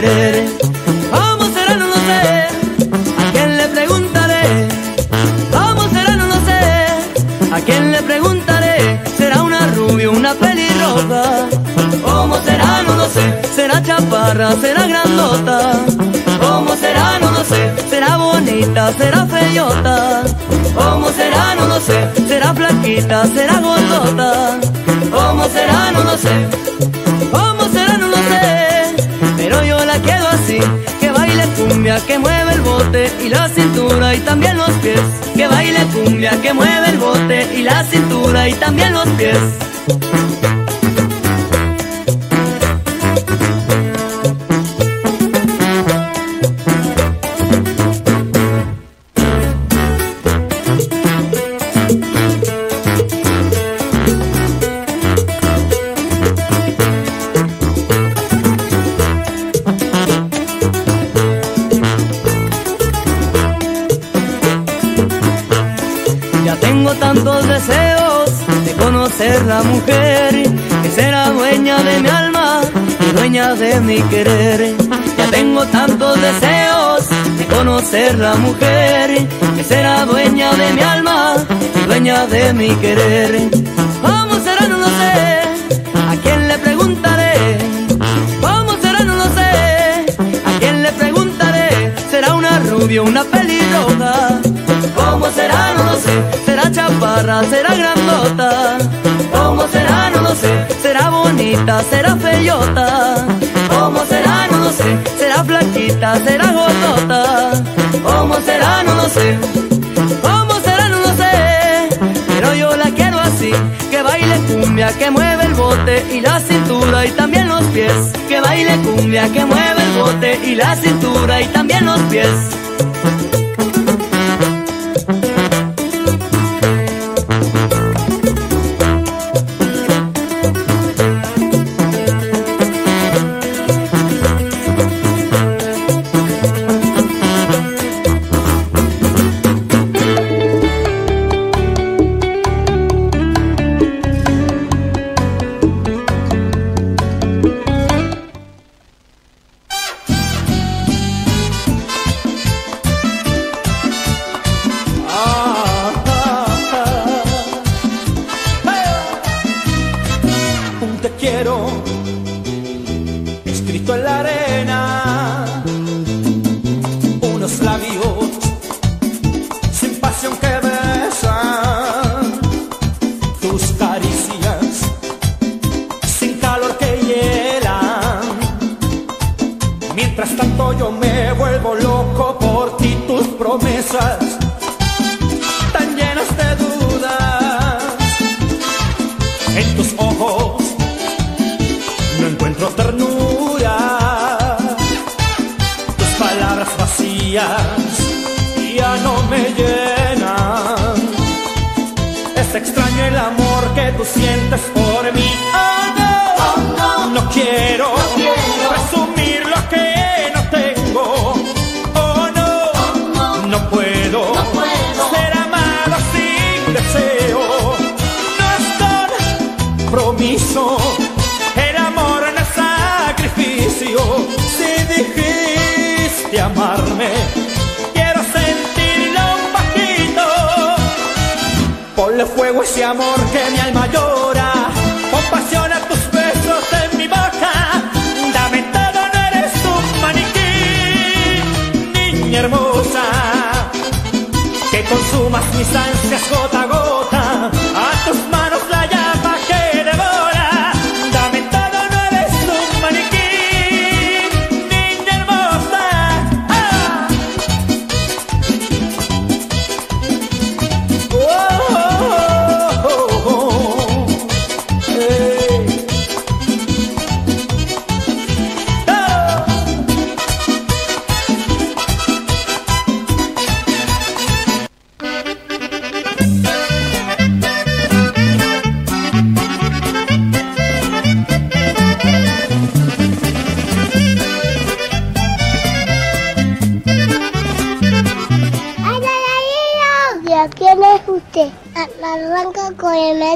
querer. También los pies. Querer. Ya tengo tantos deseos de conocer la mujer que será dueña de mi alma y dueña de mi querer. ¿Cómo será? No lo sé. ¿A quién le preguntaré? ¿Cómo será? No lo sé. ¿A quién le preguntaré? ¿Será una rubia, una pelirroja? ¿Cómo será? No lo sé. ¿Será chaparra? ¿Será grandota? ¿Cómo será? No lo sé. ¿Será bonita? ¿Será feyota? No sé. ¿Será flaquita? ¿Será gordota? ¿Cómo será? No lo sé. ¿Cómo será? No lo sé. Pero yo la quiero así. Que baile cumbia, que mueve el bote y la cintura y también los pies. Que baile cumbia, que mueve el bote y la cintura y también los pies. Extraño el amor que tú sientes por mí. Oh no, no quiero presumir lo que no tengo. Oh no, no puedo ser amado sin deseo. No es compromiso, fuego ese amor que mi alma llora, con pasión a tus besos en mi boca. Dame todo, no eres un maniquí, niña hermosa. Que consumas mis ansias gota a gota,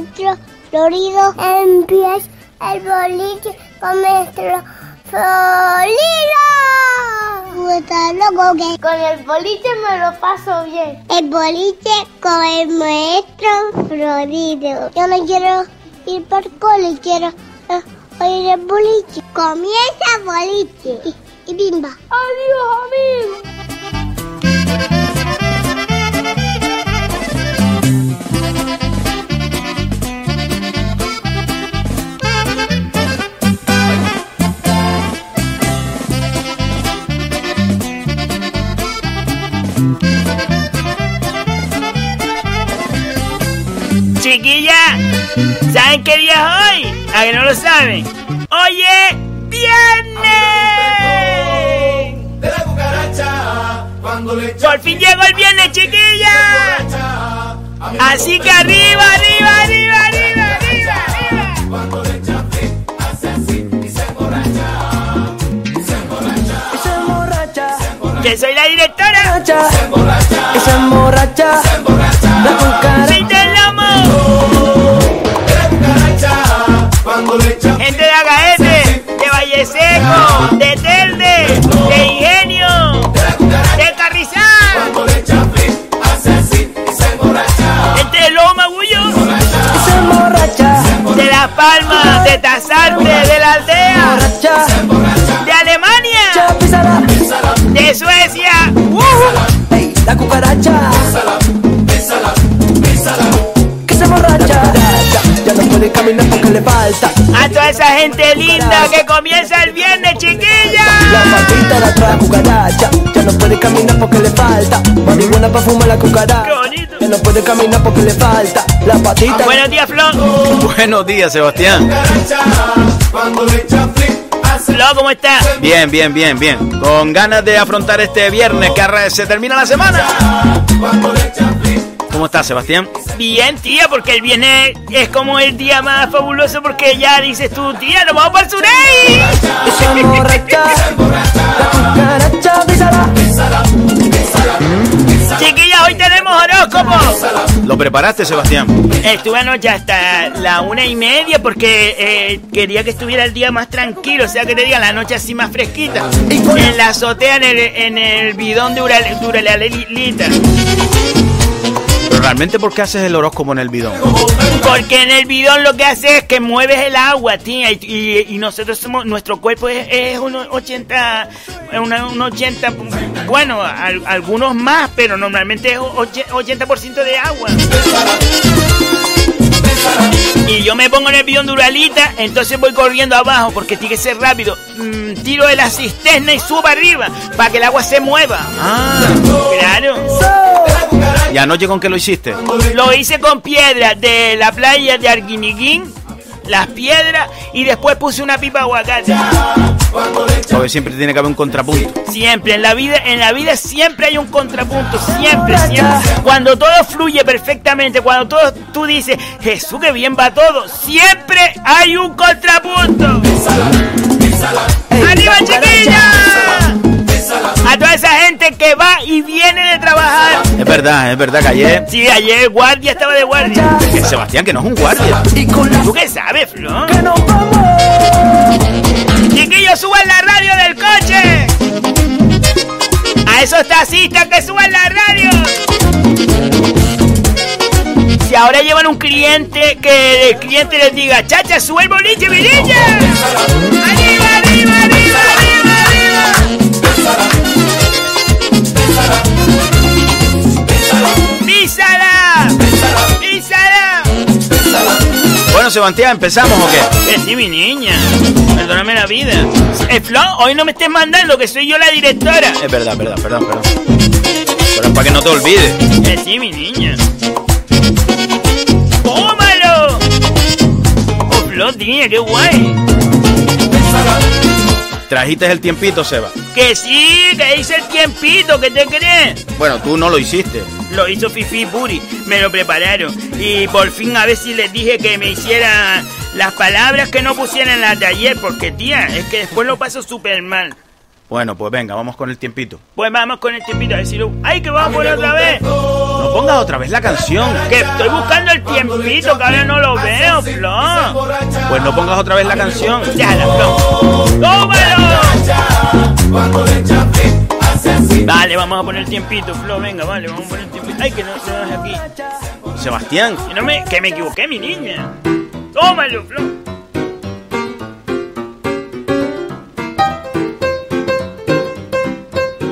metro Florido. Empieza el boliche con nuestro Florido. Con el boliche me lo paso bien. El boliche con el maestro Florido. Yo no quiero ir por cole, quiero eh, oír el boliche. Comienza el boliche y, y bimba. Adiós, amigo. Que no lo saben? ¡Oye, viernes! De la cucaracha, cuando le Por fin llegó el viernes, chiquilla. Así que arriba, arriba, arriba, arriba, arriba, arriba. Cuando le hace así y se emborracha. Se emborracha, Y se emborracha, Que soy la directora. se emborracha, se emborracha. la cucaracha. Gente de Agaete, de Valle Seco, de Telde, de Ingenio, de la Carrizal, gente de Loma, Gullo, Y se emborracha, de Las Palmas, de Tazarte, de la aldea, de Alemania, de Suecia. ¡Uh! la cucaracha, puede caminar porque le falta. A toda esa gente linda que comienza el viernes, La chiquilla. patita la trae cucaracha, ya no puede caminar porque le falta. Marihuana para fumar la cucaracha, Qué bonito. ya no puede caminar porque le falta. La patita. Buenos días, Flo. Buenos días, Sebastián. Flo, ¿cómo estás? Bien, bien, bien, bien. Con ganas de afrontar este viernes que se termina la semana. ¿Cómo estás, Sebastián? Bien, tía, porque el viernes es como el día más fabuloso porque ya dices tú, tía, nos vamos para el Surey. Y se emborracha, la cucaracha, písala. Chiquilla, hoy tenemos horóscopo. ¿Lo preparaste, Sebastián? Estuve anoche hasta la una y media porque eh, quería que estuviera el día más tranquilo, o sea que te diga la noche así más fresquita. En la azotea, en el, en el bidón de Ural- Duralalita. Pero realmente, ¿por qué haces el horóscopo en el bidón? Porque en el bidón lo que hace es que mueves el agua, tía, y, nosotros somos, nuestro cuerpo es, es un 80, una- un 80, bueno, al- algunos más, pero normalmente es och- 80% de agua. Y yo me pongo en el bidón de Uralita, entonces voy corriendo abajo porque tiene que ser rápido. Mm, tiro de la cisterna y subo arriba para que el agua se mueva. Ah, Claro. ¿y anoche con qué lo hiciste? Lo hice con piedras de la playa de Arguiniguín, las piedras, y después puse una pipa de aguacate. Porque siempre tiene que haber un contrapunto. Siempre, en la vida, en la vida siempre hay un contrapunto, siempre, siempre. Cuando todo fluye perfectamente, cuando todo tú dices, Jesús, que bien va todo, siempre hay un contrapunto. ¡Arriba, chiquilla! A toda esa gente que va y viene. Es verdad, es verdad que ayer... Sí, ayer guardia estaba de guardia. Que Sebastián, que no es un guardia. Y con la ¿Tú qué sabes, Flo? que nos vamos. Chiquillos, suban la radio del coche. A esos taxistas que suban la radio. Si ahora llevan un cliente, que el cliente les diga, chacha, sube el boliche, mi niña. Arriba, arriba, arriba, arriba, Bueno, Sebastián, ¿empezamos o qué? Sí, mi niña. Perdóname la vida. Eh, Flo, hoy no me estés mandando, que soy yo la directora. Es verdad, verdad, perdón, perdón. Pero es para que no te olvides. Que sí, mi niña. ¡Tómalo! Oh, Flo, niña, qué guay. Trajiste el tiempito, Seba. Que sí, que hice el tiempito, ¿qué te crees? Bueno, tú no lo hiciste. Lo hizo Fifi Puri, me lo prepararon. Y por fin a ver si les dije que me hiciera las palabras que no pusieran en la de ayer, porque tía, es que después lo paso súper mal. Bueno, pues venga, vamos con el tiempito. Pues vamos con el tiempito a decirlo. ¡Ay, que vamos por otra vez! No pongas otra vez la canción. Que estoy buscando el tiempito, que ahora no lo veo, Flo. Pues no pongas otra vez la canción. Déjala, Flo. ¡Tómalo! Vale, vamos a poner el tiempito, Flo. Venga, vale, vamos a poner el tiempito. Ay, que no se aquí. Sebastián. Que, no me, que me equivoqué, mi niña. Tómalo, Flo.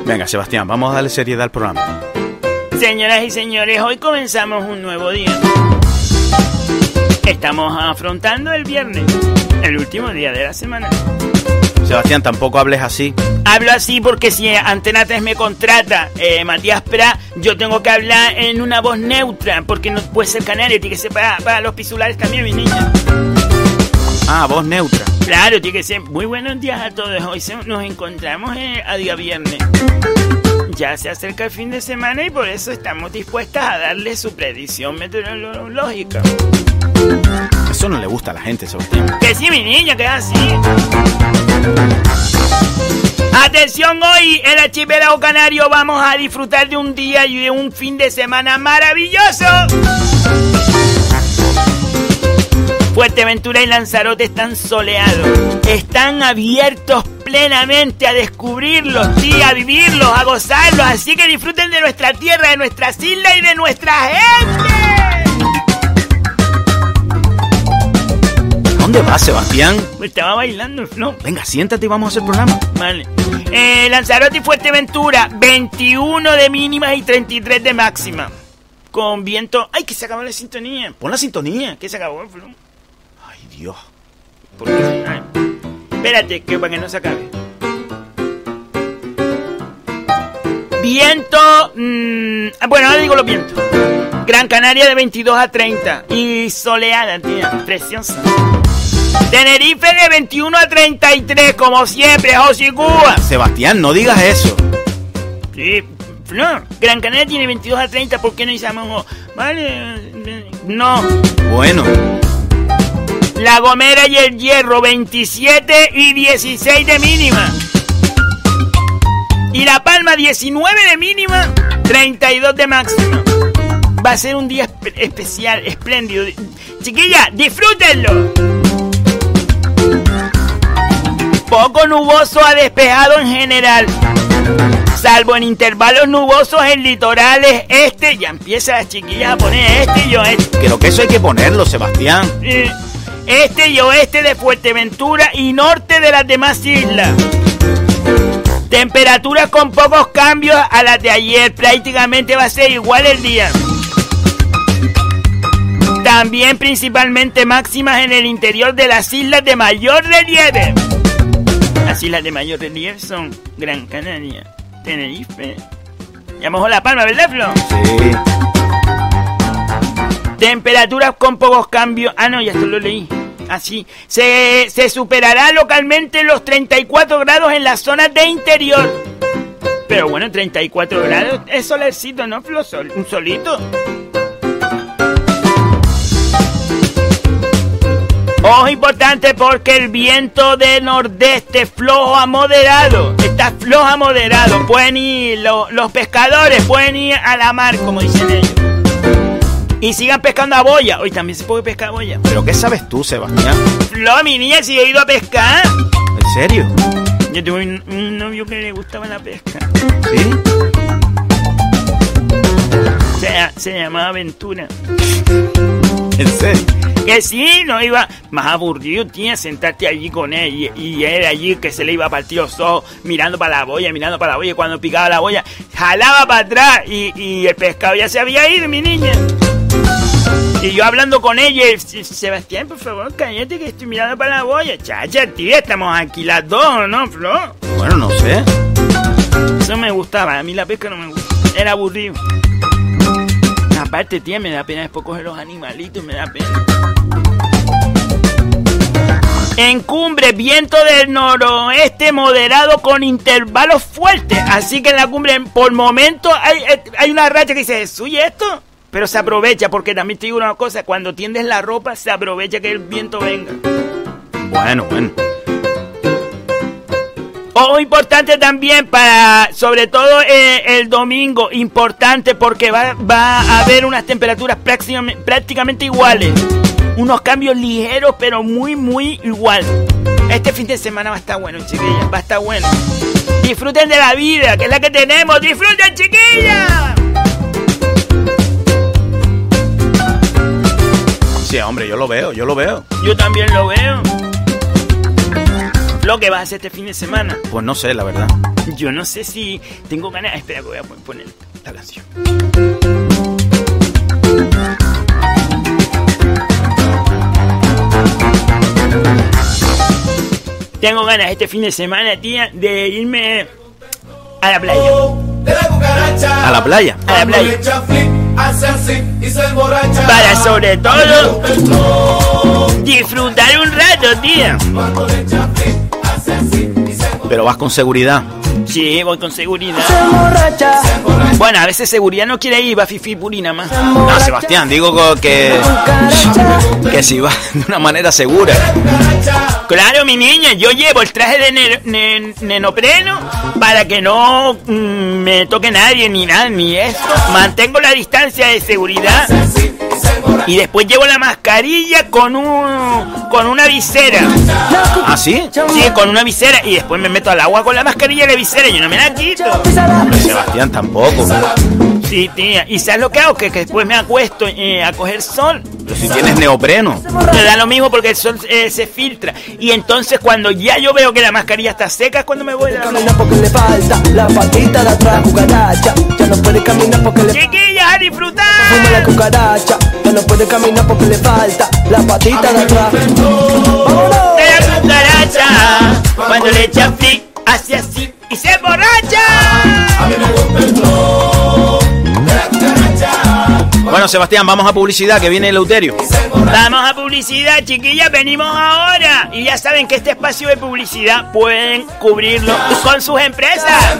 Venga, Sebastián, vamos a darle seriedad al programa. Señoras y señores, hoy comenzamos un nuevo día. Estamos afrontando el viernes, el último día de la semana. Sebastián, tampoco hables así. Hablo así porque si Antena 3 me contrata, eh, Matías Pra, yo tengo que hablar en una voz neutra, porque no puede ser canario, tiene que ser para, para los pisulares también, mi niña. Ah, voz neutra. Claro, tiene que ser muy buenos días a todos. Hoy se- nos encontramos eh, a día viernes. Ya se acerca el fin de semana y por eso estamos dispuestas a darle su predicción meteorológica. Eso no le gusta a la gente, Sebastián. Que sí, mi niña, que así. Atención, hoy en Archipiélago Canario vamos a disfrutar de un día y de un fin de semana maravilloso. Fuerteventura y Lanzarote están soleados. Están abiertos plenamente a descubrirlos, sí, a vivirlos, a gozarlos. Así que disfruten de nuestra tierra, de nuestras islas y de nuestra gente. ¿Dónde vas, Sebastián? Estaba bailando, ¿no? Venga, siéntate y vamos a hacer programa. Vale. Eh, Lanzarote y Fuerteventura, 21 de mínima y 33 de máxima. Con viento. ¡Ay, que se acabó la sintonía! Pon la sintonía. Que se acabó, Flo. Ay, Dios. ¿Por qué? Ay. Espérate, que para que no se acabe. Viento. mm, ah, bueno, ahora digo los vientos. Gran Canaria de 22 a 30. Y soleada, tía. Preciosa. Tenerife de 21 a 33, como siempre, José Cuba. Sebastián, no digas eso. Sí, Flor. Gran Canaria tiene 22 a 30, ¿por qué no llamamos? Vale, eh, no. Bueno, La Gomera y el Hierro, 27 y 16 de mínima. Y La Palma, 19 de mínima, 32 de máxima. Va a ser un día espe- especial, espléndido. Chiquilla, disfrútenlo. Poco nuboso a despejado en general. Salvo en intervalos nubosos en litorales este. Ya empieza las chiquillas a poner este y yo este. creo que eso hay que ponerlo, Sebastián. Eh, Este y oeste de Fuerteventura y norte de las demás islas. Temperaturas con pocos cambios a las de ayer. Prácticamente va a ser igual el día. También principalmente máximas en el interior de las islas de mayor relieve. Las islas de mayor relieve son Gran Canaria, Tenerife. Ya mojó la palma, ¿verdad, Flo? Sí. Temperaturas con pocos cambios. Ah, no, ya esto lo leí. Así. Se, se superará localmente los 34 grados en las zonas de interior. Pero bueno, 34 grados es solecito, ¿no, Flo? Un solito. Ojo importante porque el viento de nordeste flojo a moderado. Está flojo a moderado. Pueden ir, lo- los pescadores pueden ir a la mar, como dicen ellos. Y sigan pescando a boya. Hoy también se puede pescar a boya. ¿Pero qué sabes tú, Sebastián? Flo, mi niña, si he ido a pescar. ¿En serio? Yo tuve un, un novio que le gustaba la pesca. ¿Sí? Se, se llamaba Aventura. ¿En serio? Que sí, no iba más aburrido, tía, sentarte allí con él y, y él allí que se le iba a partir los ojos mirando para la boya, mirando para la boya. y Cuando picaba la boya, jalaba para atrás y, y el pescado ya se había ido, mi niña. Y yo hablando con ella, y, "Se- Sebastián, por favor, cállate que estoy mirando para la boya. Chacha, tía, estamos aquí las dos, ¿no, Flo? Bueno, no sé. Eso me gustaba, a mí la pesca no me gusta. Era aburrido. Aparte, tía, me da pena después coger los animalitos, me da pena. En cumbre, viento del noroeste moderado con intervalos fuertes. Así que en la cumbre, por momento, hay, hay una racha que dice, ¿y esto? Pero se aprovecha, porque también te digo una cosa, cuando tiendes la ropa, se aprovecha que el viento venga. Bueno, bueno. Oh, importante también para, sobre todo eh, el domingo, importante porque va, va a haber unas temperaturas prácticamente, prácticamente iguales. Unos cambios ligeros, pero muy, muy igual. Este fin de semana va a estar bueno, chiquillas, va a estar bueno. Disfruten de la vida, que es la que tenemos. ¡Disfruten, chiquillas! Sí, hombre, yo lo veo, yo lo veo. Yo también lo veo. Lo que vas a hacer este fin de semana. Pues no sé, la verdad. Yo no sé si tengo ganas. Espera, voy a poner la canción. Tengo ganas este fin de semana, tía, de irme a la playa. ¿A la playa? A la playa. Para sobre todo disfrutar un rato, tía. Pero vas con seguridad. Sí, voy con seguridad. Bueno, a veces seguridad no quiere ir, va Fifi Purina más. No, Sebastián, digo que. que si va de una manera segura. Claro, mi niña, yo llevo el traje de ne ne nenopreno para que no mm, me toque nadie ni nada, ni eso. Mantengo la distancia de seguridad. Y después llevo la mascarilla con un con una visera. ¿Ah, sí? Sí, con una visera. Y después me meto al agua con la mascarilla y la visera. Yo no me la quito. Sebastián tampoco. Sí, tía. ¿Y sabes lo que hago? Que, que después me acuesto eh, a coger sol. Pero si tienes neopreno. Me da lo mismo porque el sol eh, se filtra. Y entonces cuando ya yo veo que la mascarilla está seca es cuando me voy a la porque le falta la patita de atrás, cucaracha. Ya no puede caminar porque le Chiquillas, a disfrutar. fuma la cucaracha. Ya no puede caminar porque le falta la patita de atrás. ¡Vámonos! De la cucaracha. Cuando le echa flick, hace así y se emborracha. Bueno, Sebastián, vamos a publicidad, que viene Eleuterio. Vamos a publicidad, chiquillas, venimos ahora. Y ya saben que este espacio de publicidad pueden cubrirlo con sus empresas.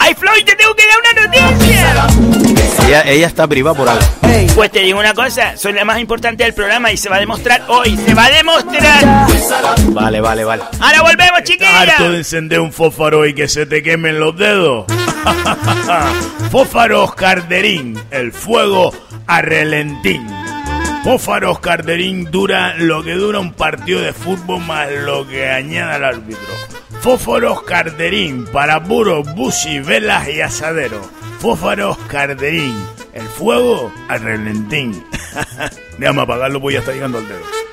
¡Ay, Floyd, te tengo que dar una noticia! Ella, ella está privada por algo. Pues te digo una cosa, soy la más importante del programa y se va a demostrar hoy, se va a demostrar. Vale, vale, vale. Ahora volvemos, harto de chiquillas. encender un fósforo y que se te quemen los dedos? Fósfaros Carderín, el fuego a relentín. Carderín dura lo que dura un partido de fútbol más lo que añada el árbitro. Fósforos Carderín para puros bushi, velas y asaderos. Fósforos Carderín, el fuego a relentín. Déjame apagarlo, pues ya está llegando al dedo.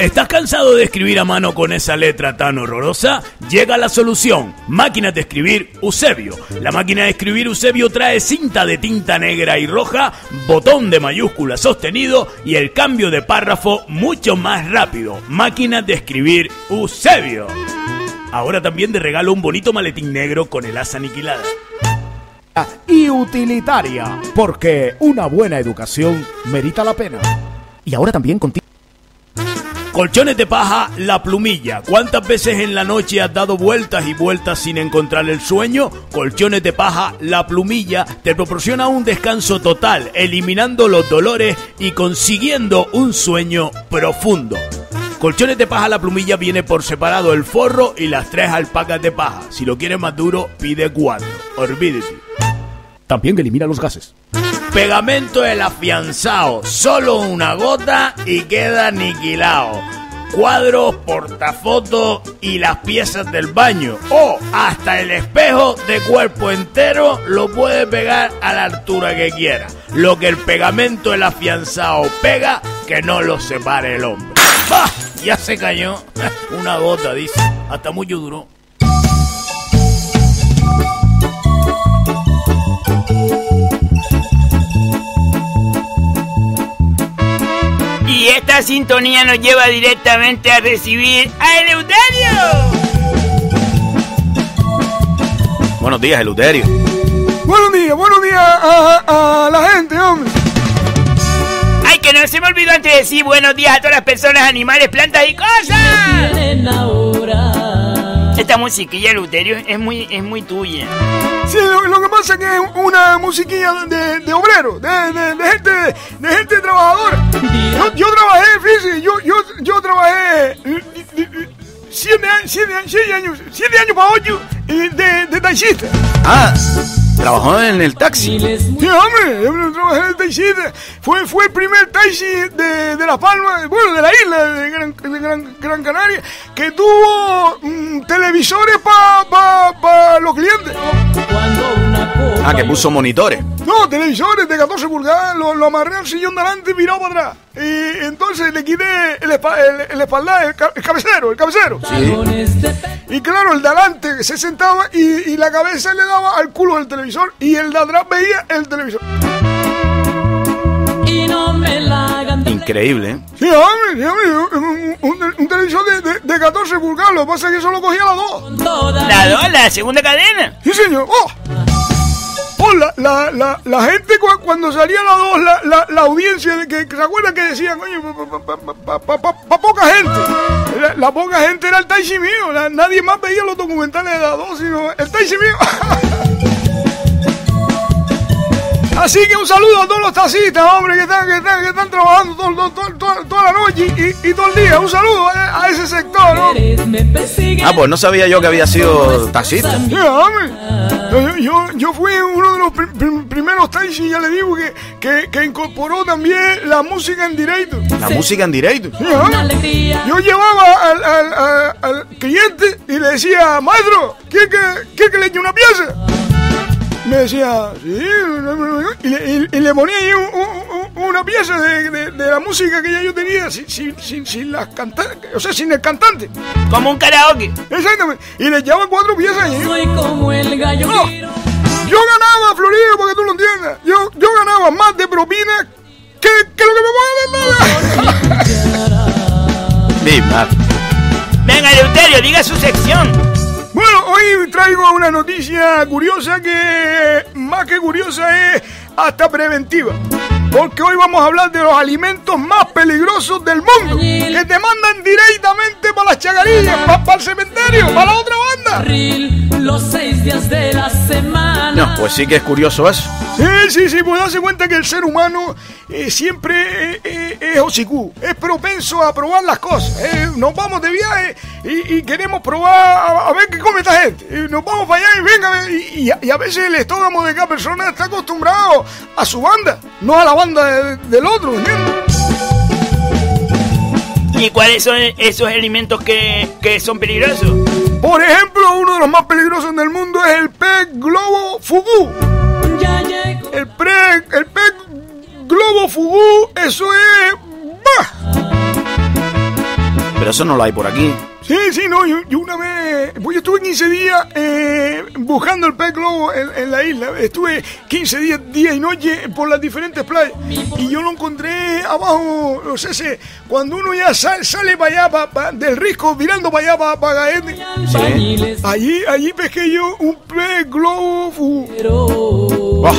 ¿Estás cansado de escribir a mano con esa letra tan horrorosa? Llega la solución. Máquina de escribir Eusebio. La máquina de escribir Eusebio trae cinta de tinta negra y roja, botón de mayúscula sostenido y el cambio de párrafo mucho más rápido. Máquina de escribir Eusebio. Ahora también de regalo un bonito maletín negro con el asa aniquilada. y utilitaria, porque una buena educación merita la pena. Y ahora también contigo. Colchones de paja, la plumilla. ¿Cuántas veces en la noche has dado vueltas y vueltas sin encontrar el sueño? Colchones de paja, la plumilla te proporciona un descanso total, eliminando los dolores y consiguiendo un sueño profundo. Colchones de paja, la plumilla viene por separado el forro y las tres alpacas de paja. Si lo quieres más duro, pide cuatro. Olvídate. También elimina los gases. Pegamento el afianzado, solo una gota y queda aniquilado. Cuadros, portafotos y las piezas del baño. O hasta el espejo de cuerpo entero lo puede pegar a la altura que quiera. Lo que el pegamento el afianzado pega, que no lo separe el hombre. ¡Bah! Ya se cayó. Una gota, dice. Hasta mucho duró. Esta sintonía nos lleva directamente a recibir a Eleuterio. Buenos días, Eleuterio. Buenos días, buenos días a, a la gente, hombre. Ay, que no se me olvidó antes de decir buenos días a todas las personas, animales, plantas y cosas. Esta musiquilla, Eleuterio, es muy, es muy tuya. Sí, lo, lo que pasa es que es una musiquilla de, de obrero, de, de, de gente, de gente trabajadora. Yo, yo trabajé, fíjese, yo, yo, yo trabajé siete, a- siete, a- siete años, siete años para ocho eh, de, de taxista. Ah, trabajó en el taxi. Sí, hombre, yo trabajé en el taxista. Fue, fue el primer taxi de, de La Palma, bueno, de la isla de Gran, de Gran, Gran Canaria, que tuvo mm, televisores para los clientes. Ah, que puso monitores. No, televisores de 14 pulgadas, lo, lo amarré al sillón delante y mirado para atrás. Y entonces le quité el, espa- el, el espaldar, el, el cabecero, el cabecero. Y claro, el de adelante se sentaba y, y la cabeza le daba al culo del televisor y el de atrás veía el televisor. La Increíble, ¿eh? Sí, hombre, sí, hombre, un, un- un televisor de, de- de 14 pulgadas, lo que pasa es que solo cogía las dos. toda La dos, la segunda cadena. Sí, señor. ¡Oh! La, la, la, gente cu- cuando salía la dos, la, la, la audiencia, de que, se acuerdan que decían, coño, para poca gente. La, poca gente era el taxi mío. nadie más veía los documentales de la dos, sino el taxi mío. Así que un saludo a todos los taxistas, hombre, que están, que están, que están trabajando todo- todo- todo- toda, la noche y, y todo el día. Un saludo a, a ese sector, ¿no? Ah, pues no sabía yo que había sido taxista. Yo, yo, yo fui uno de los pri- pri- primeros taxis, ya le digo, que, que, que incorporó también la música en directo. La música en directo. Yo llevaba al, al- al- al cliente y le decía, maestro, ¿quiere que, quiere que le eche una pieza? Me decía, sí, y le, y- y le ponía ahí un- un- un- una pieza de, de- de la música que ya yo tenía, sin, sin, sin, sin las cantantes, o sea, sin el cantante. Como un karaoke. Exactamente. Y le echaba cuatro piezas ahí. Soy como el gallo No. Yo ganaba, Florido, para que tú lo entiendas. Yo, yo ganaba más de propina que, que lo que me pagaban nada. Mi madre. Venga, Eleuterio, diga su sección. Bueno, hoy traigo una noticia curiosa que más que curiosa es hasta preventiva. Porque hoy vamos a hablar de los alimentos más peligrosos del mundo. Que te mandan directamente para las chagarillas, para el cementerio, para la otra banda. Los seis días de la semana. No, pues sí que es curioso eso. Sí, sí, sí, pues darse cuenta que el ser humano eh, siempre eh, eh, es hocicú, es propenso a probar las cosas. eh. Nos vamos de viaje y, y queremos probar a, a ver qué come esta gente. Y nos vamos para allá y venga, y, y a, y a veces el estómago de cada persona está acostumbrado a su banda, no a la banda de- del otro, ¿entiendes? ¿Y cuáles son esos alimentos que, que son peligrosos? Por ejemplo, uno de los más peligrosos del mundo es el pez globo fugú. El, pre, el pez globo fugú, eso es... ¡Bah! Pero eso no lo hay por aquí. Sí, sí, no, yo, yo una vez, pues yo estuve 15 días eh, buscando el pez globo en, en la isla, estuve 15 días, día y noche por las diferentes playas. Y yo lo encontré abajo, no sé si, cuando uno ya sal- sale para allá, pa- pa- del risco, mirando para allá, para, Gaete, Albañiles, allí, allí pesqué yo un pez globo, Bah.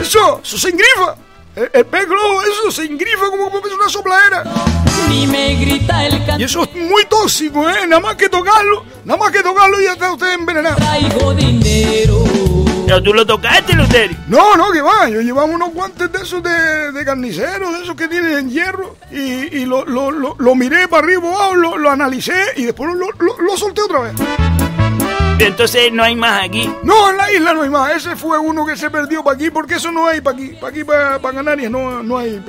eso, eso se engrifa, el, el pez globo, eso se engrifa como como es una sopladera. Ni me grita el Y eso es muy tóxico, ¿eh? Nada más que tocarlo, nada más que tocarlo y ya está usted envenenado. Traigo dinero. Pero tú lo tocaste, Eleuterio. No, no, que va. Yo llevaba unos guantes de esos de, de carnicero, de esos que tienen hierro, y, y lo, lo, lo, lo miré para arriba, abajo, lo, lo analicé y después lo, lo, lo solté otra vez. Entonces no hay más aquí. No, en la isla no hay más. Ese fue uno que se perdió para aquí, porque eso no hay para aquí. Para aquí, para, para Canarias, no, no hay.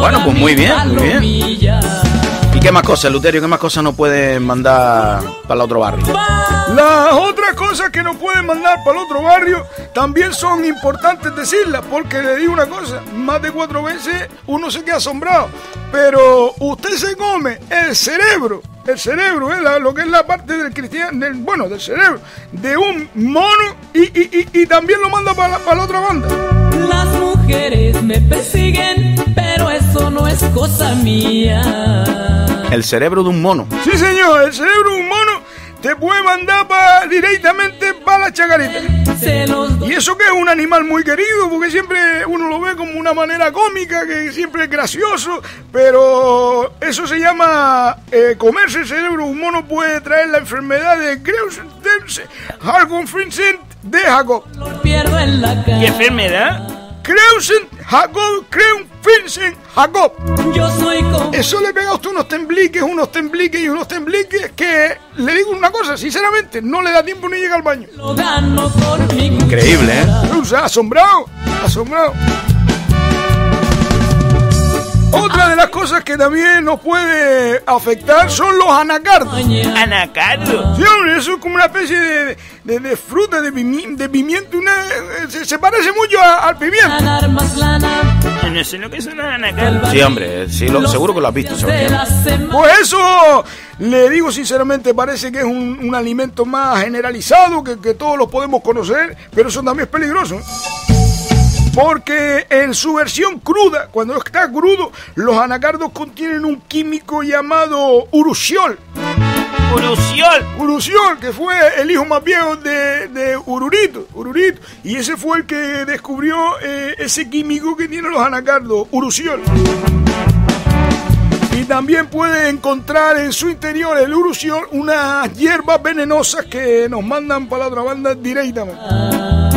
Bueno, pues muy bien, muy bien. ¿Y qué más cosas, Luterio? ¿Qué más cosas nos pueden mandar para el otro barrio? Las otras cosas que nos pueden mandar para el otro barrio también son importantes decirlas, porque le digo una cosa, más de cuatro veces uno se queda asombrado, pero usted se come el cerebro, el cerebro, ¿eh? La- lo que es la parte del cristiano, del, bueno, del cerebro, de un mono y, y- y- y también lo manda para la, para la otra banda. Las mujeres me persiguen, pero eso no es cosa mía. El cerebro de un mono. Sí, señor, el cerebro de un mono te puede mandar pa- directamente para la doy. Y eso que es un animal muy querido, porque siempre uno lo ve como una manera cómica, que siempre es gracioso, pero eso se llama eh, comerse el cerebro. Un mono puede traer la enfermedad de Creusen-Hargon-Vincent de Jacob. ¿Qué enfermedad? Creusen Jacob Creum Vincent Jacob. Yo soy como... Eso le pega a usted unos tembliques, unos tembliques y unos tembliques que le digo una cosa, sinceramente, no le da tiempo ni llega al baño. Lo gano por mi Increíble, ¿eh? O sea, asombrado, asombrado. Otra de las cosas que también nos puede afectar son los anacardos. Anacardo. Sí, hombre, eso es como una especie de, de- de fruta, de, pimi- de pimiento. Una, se, se parece mucho a- al pimiento. ganar más lana. No sé lo que son los anacardos. Sí, hombre, sí, lo, seguro que lo has visto. Pues eso, le digo sinceramente, parece que es un, un alimento más generalizado, que, que todos lo podemos conocer, pero eso también es peligroso. Porque en su versión cruda, cuando está crudo, los anacardos contienen un químico llamado urushiol. Uruciol. Urushiol, que fue el hijo más viejo de, de Ururito, Ururito, y ese fue el que descubrió eh, ese químico que tienen los anacardos, Urushiol. Y también puede encontrar en su interior el Urushiol unas hierbas venenosas que nos mandan para la otra banda directamente.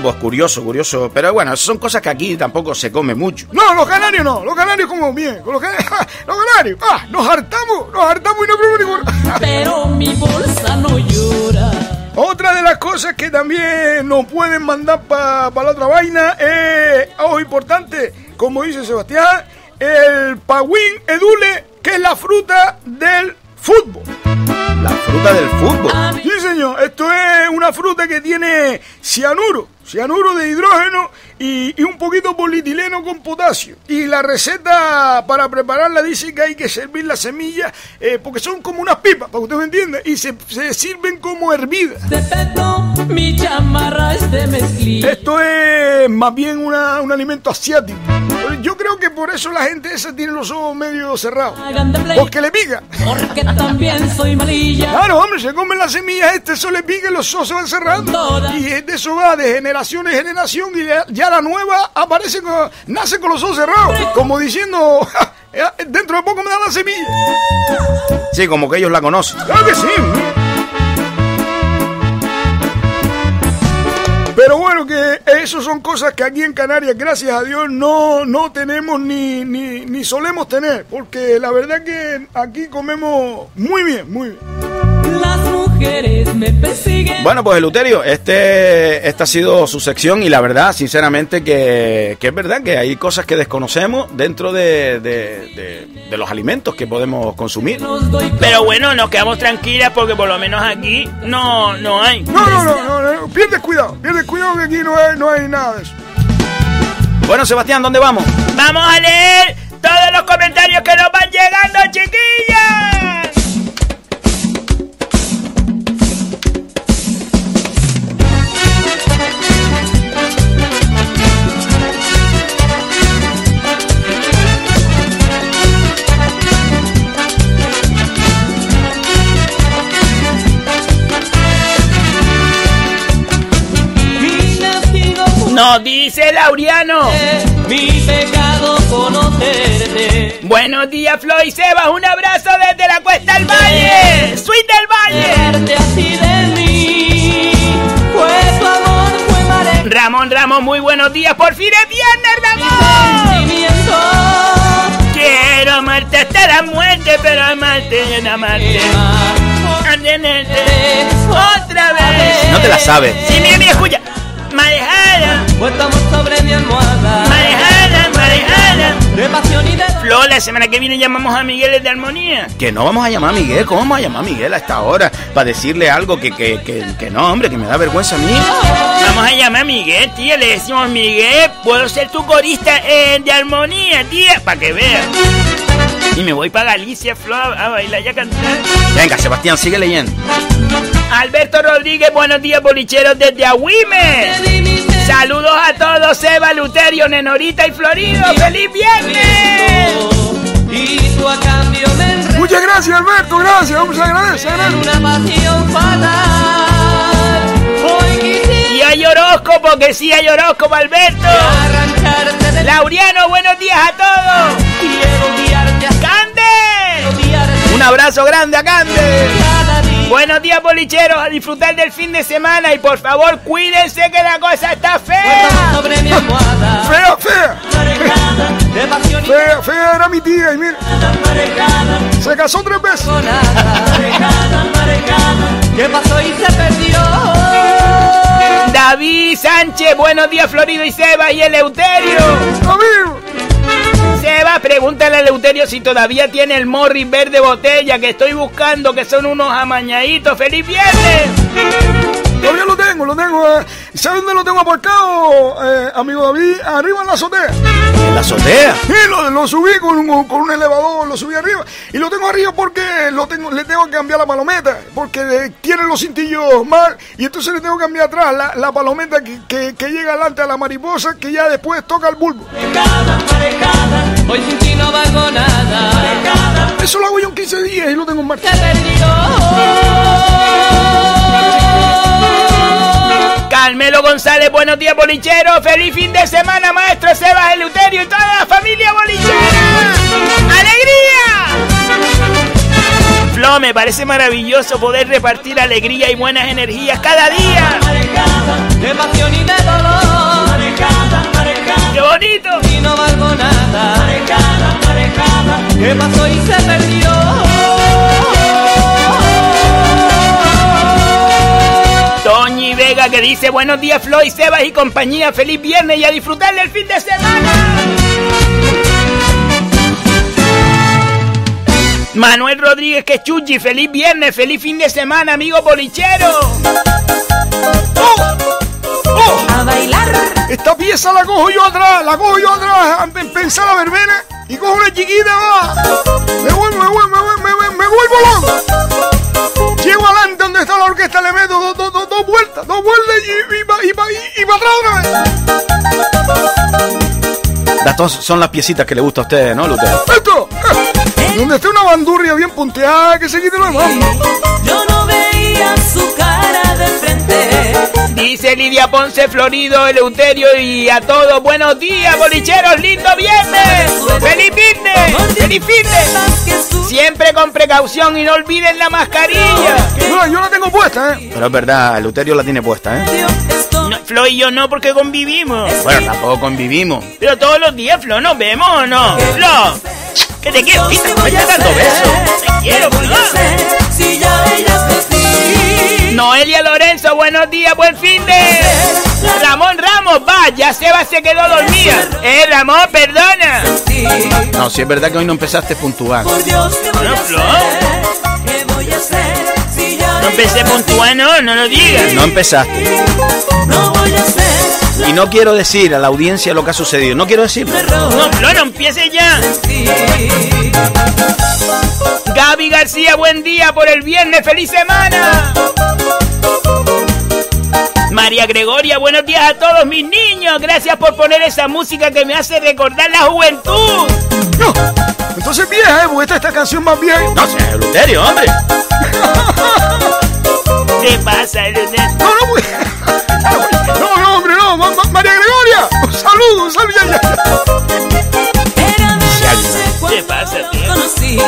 Bueno, pues curioso, curioso. Pero bueno, son cosas que aquí tampoco se come mucho. No, los canarios no, los canarios como bien, los canarios, los canarios, ah, nos hartamos, nos hartamos y no comemos ninguno. Pero mi bolsa no llora. Otra de las cosas que también nos pueden mandar para la otra vaina es, ojo importante, como dice Sebastián, el pagüín edule, que es la fruta del fútbol. La fruta del fútbol. Sí, señor, esto es una fruta que tiene cianuro, cianuro de hidrógeno y, y un poquito polietileno con potasio. Y la receta para prepararla dice que hay que servir las semillas eh, porque son como unas pipas, para que usted me entienda, y se, se sirven como hervidas. Mi chamarra es de mezclilla. Esto es más bien una- un alimento asiático. Yo creo que por eso la gente esa tiene los ojos medio cerrados. Porque le pica. porque también soy malilla. Claro, hombre, se comen las semillas, este eso le pica y los ojos se van cerrando. Y de eso va de generación en generación y ya, ya la nueva aparece con, nace con los ojos cerrados. Como diciendo, "Ja, ya, dentro de poco me dan la semilla. Sí, como que ellos la conocen. Claro que sí. Pero bueno, que eso son cosas que aquí en Canarias, gracias a Dios, no, no tenemos ni, ni, ni solemos tener. Porque la verdad que aquí comemos muy bien, muy bien. Las mujeres me persiguen. Bueno, pues Eleuterio, este, esta ha sido su sección y la verdad, sinceramente, que, que es verdad que hay cosas que desconocemos dentro de, de- de- de los alimentos que podemos consumir. Pero bueno, nos quedamos tranquilas porque por lo menos aquí no, no hay. No, no, no, no, no, pierdes cuidado, pierdes cuidado que aquí no hay, no hay nada de eso. Bueno, Sebastián, ¿dónde vamos? Vamos a leer todos los comentarios que nos van llegando, chiquillas. Nos dice Laureano. mi pecado conocerte. Buenos días, Flo y Sebas. Un abrazo desde la Cuesta del Valle. Suite del Valle. Dejarte así de mí. Fue tu amor, fue mare. Ramón Ramón, muy buenos días. Por fin es viernes, Ramón. Quiero amarte hasta la muerte, pero amarte en amarte. Otra vez. No te la sabes. Sí, mira, mira, escucha. Pues estamos sobre mi almohada. marejada, marejada. De pasión y de Flo, la semana que viene llamamos a Miguel de Armonía. Que no vamos a llamar a Miguel. ¿Cómo vamos a llamar a Miguel a esta hora? Para decirle algo que, que, que, que no, hombre, que me da vergüenza a mí. Vamos a llamar a Miguel, tía. Le decimos, Miguel, puedo ser tu corista eh, de armonía, tía, para que veas. Y me voy para Galicia, Flo, a bailar y a cantar. Venga, Sebastián, sigue leyendo. Alberto Rodríguez, buenos días, bolicheros desde Agüime. Saludos a todos, Seba, Luterio, Nenorita y Florido. ¡Feliz viernes! Muchas gracias, Alberto, gracias, vamos a agradecer. una pasión hay horóscopo, que sí hay horóscopo, Alberto. Laureano, buenos días Un abrazo grande a Cande. Buenos días, bolicheros, a disfrutar del fin de semana y por favor cuídense que la cosa está fea. Fea, fea. Fea, fea era mi tía y mira. Se casó tres veces. ¿Qué pasó y se perdió? David Sánchez, buenos días, Florido y Seba y Eleuterio. Seba, pregúntale a Eleuterio si todavía tiene el Morris verde botella que estoy buscando, que son unos amañaditos. ¡Feliz viernes! Todavía lo tengo, lo tengo. Eh. ¿Sabes dónde lo tengo aparcado, eh, amigo David? Arriba en la azotea. ¿En la azotea? Sí, lo, lo subí con, con, con un elevador, lo subí arriba. Y lo tengo arriba porque lo tengo, le tengo que cambiar la palometa. Porque eh, tiene los cintillos mal. Y entonces le tengo que cambiar atrás la, la palometa que, que, que llega adelante a la mariposa que ya después toca el bulbo. Hoy sin ti no valgo nada. Eso lo hago yo en 15 días y lo tengo en marcha. Carmelo González, buenos días, bolichero. Feliz fin de semana, maestro Sebas Eleuterio y toda la familia bolichera. ¡Alegría! Flo, me parece maravilloso poder repartir alegría y buenas energías cada día. De pasión y de dolor. ¡Qué bonito! Y no valgo nada. ¿Qué pasó y se perdió? Vega que dice buenos días Floyd, Sebas y compañía, feliz viernes y a disfrutar del fin de semana. Manuel Rodríguez que chuchi, feliz viernes, feliz fin de semana, amigo bolichero. A bailar. Esta pieza la cojo yo atrás, la cojo yo atrás, antes de empezar la verbena y cojo una chiquita, va. Me vuelvo, me vuelvo, me vuelvo, me vuelvo, me vuelvo loco. Llego adelante donde está la orquesta, le meto dos, dos, dos, dos vueltas, y, y, y, y, y para atrás otra vez. Estas son las piecitas que le gusta a ustedes, ¿no, Lutero? ¡Esto! Donde esté una bandurria bien punteada, que se quite lo demás. Yo no veía su cara de frente. Dice Lidia Ponce Florido, Eleuterio y a todos buenos días, bolicheros, lindo viernes. ¡Feliz viernes! ¡Feliz viernes! Siempre con precaución y no olviden la mascarilla. No, yo la tengo puesta, ¿eh? Pero es verdad, Luterio la tiene puesta, ¿eh? No, Flo y yo no porque convivimos. Bueno, tampoco convivimos. Pero todos los días, Flo, nos vemos o no. Flo, que te quiero, pita, me estás dando besos. Te quiero, Flo. Si ya ellas. Noelia Lorenzo, buenos días, buen fin de. Ramón Ramos, va, ya Seba se quedó dormida. Eh, Ramón, perdona. No, si es verdad que hoy no empezaste puntual. Por Dios, ¿qué voy No, a hacer? ¿Qué voy a hacer? Si ya No empecé puntual, no, no lo digas. No empezaste. no voy a hacer. Y no quiero decir a la audiencia lo que ha sucedido. No quiero decirlo. No, Flo, no empieces ya. Gaby García, buen día por el viernes, feliz semana. María Gregoria, buenos días a todos mis niños. Gracias por poner esa música que me hace recordar la juventud. No. Entonces vieja, ¿eh? Porque esta, esta canción más vieja. No, si es Luterio, hombre. ¿Qué pasa, Leonel? No, no, pues. No, no, hombre, no. Ma- ma- María Gregoria. Un saludo, un saludo. Ya, ya. ¿Qué pasa, lo tío? conocí.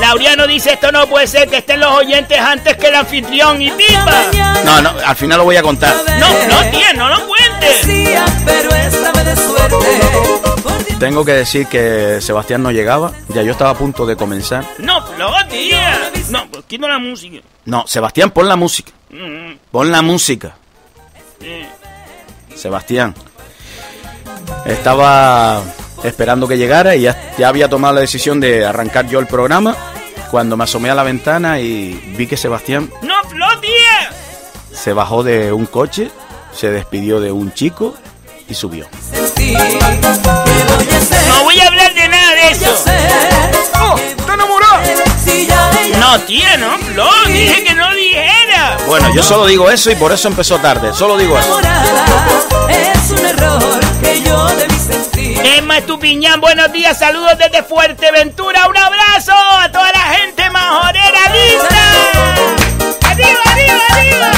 Laureano dice esto no puede ser que estén los oyentes antes que el anfitrión y pipa. No, no, al final lo voy a contar. No, no, tía, no lo cuentes. Pero esta vez de suerte. Tengo que decir que Sebastián no llegaba. Ya yo estaba a punto de comenzar. No, Flo, tía. No, pues quito la música. No, Sebastián, pon la música. Mm, Pon la música. Sebastián. Estaba esperando que llegara y ya, ya había tomado la decisión de arrancar yo el programa. Cuando me asomé a la ventana y vi que Sebastián No, Flo, tía. se bajó de un coche, se despidió de un chico y subió. No voy a hablar de nada de Voy a eso. Oh, No, tía, no, Flo. Dije que no dijera. Bueno, yo solo digo eso y por eso empezó tarde. Solo digo eso. es un error que yo debí sentir. Emma Estupiñán, buenos días, saludos desde Fuerteventura, un abrazo a toda la gente majorera lista. ¡Arriba, arriba, arriba!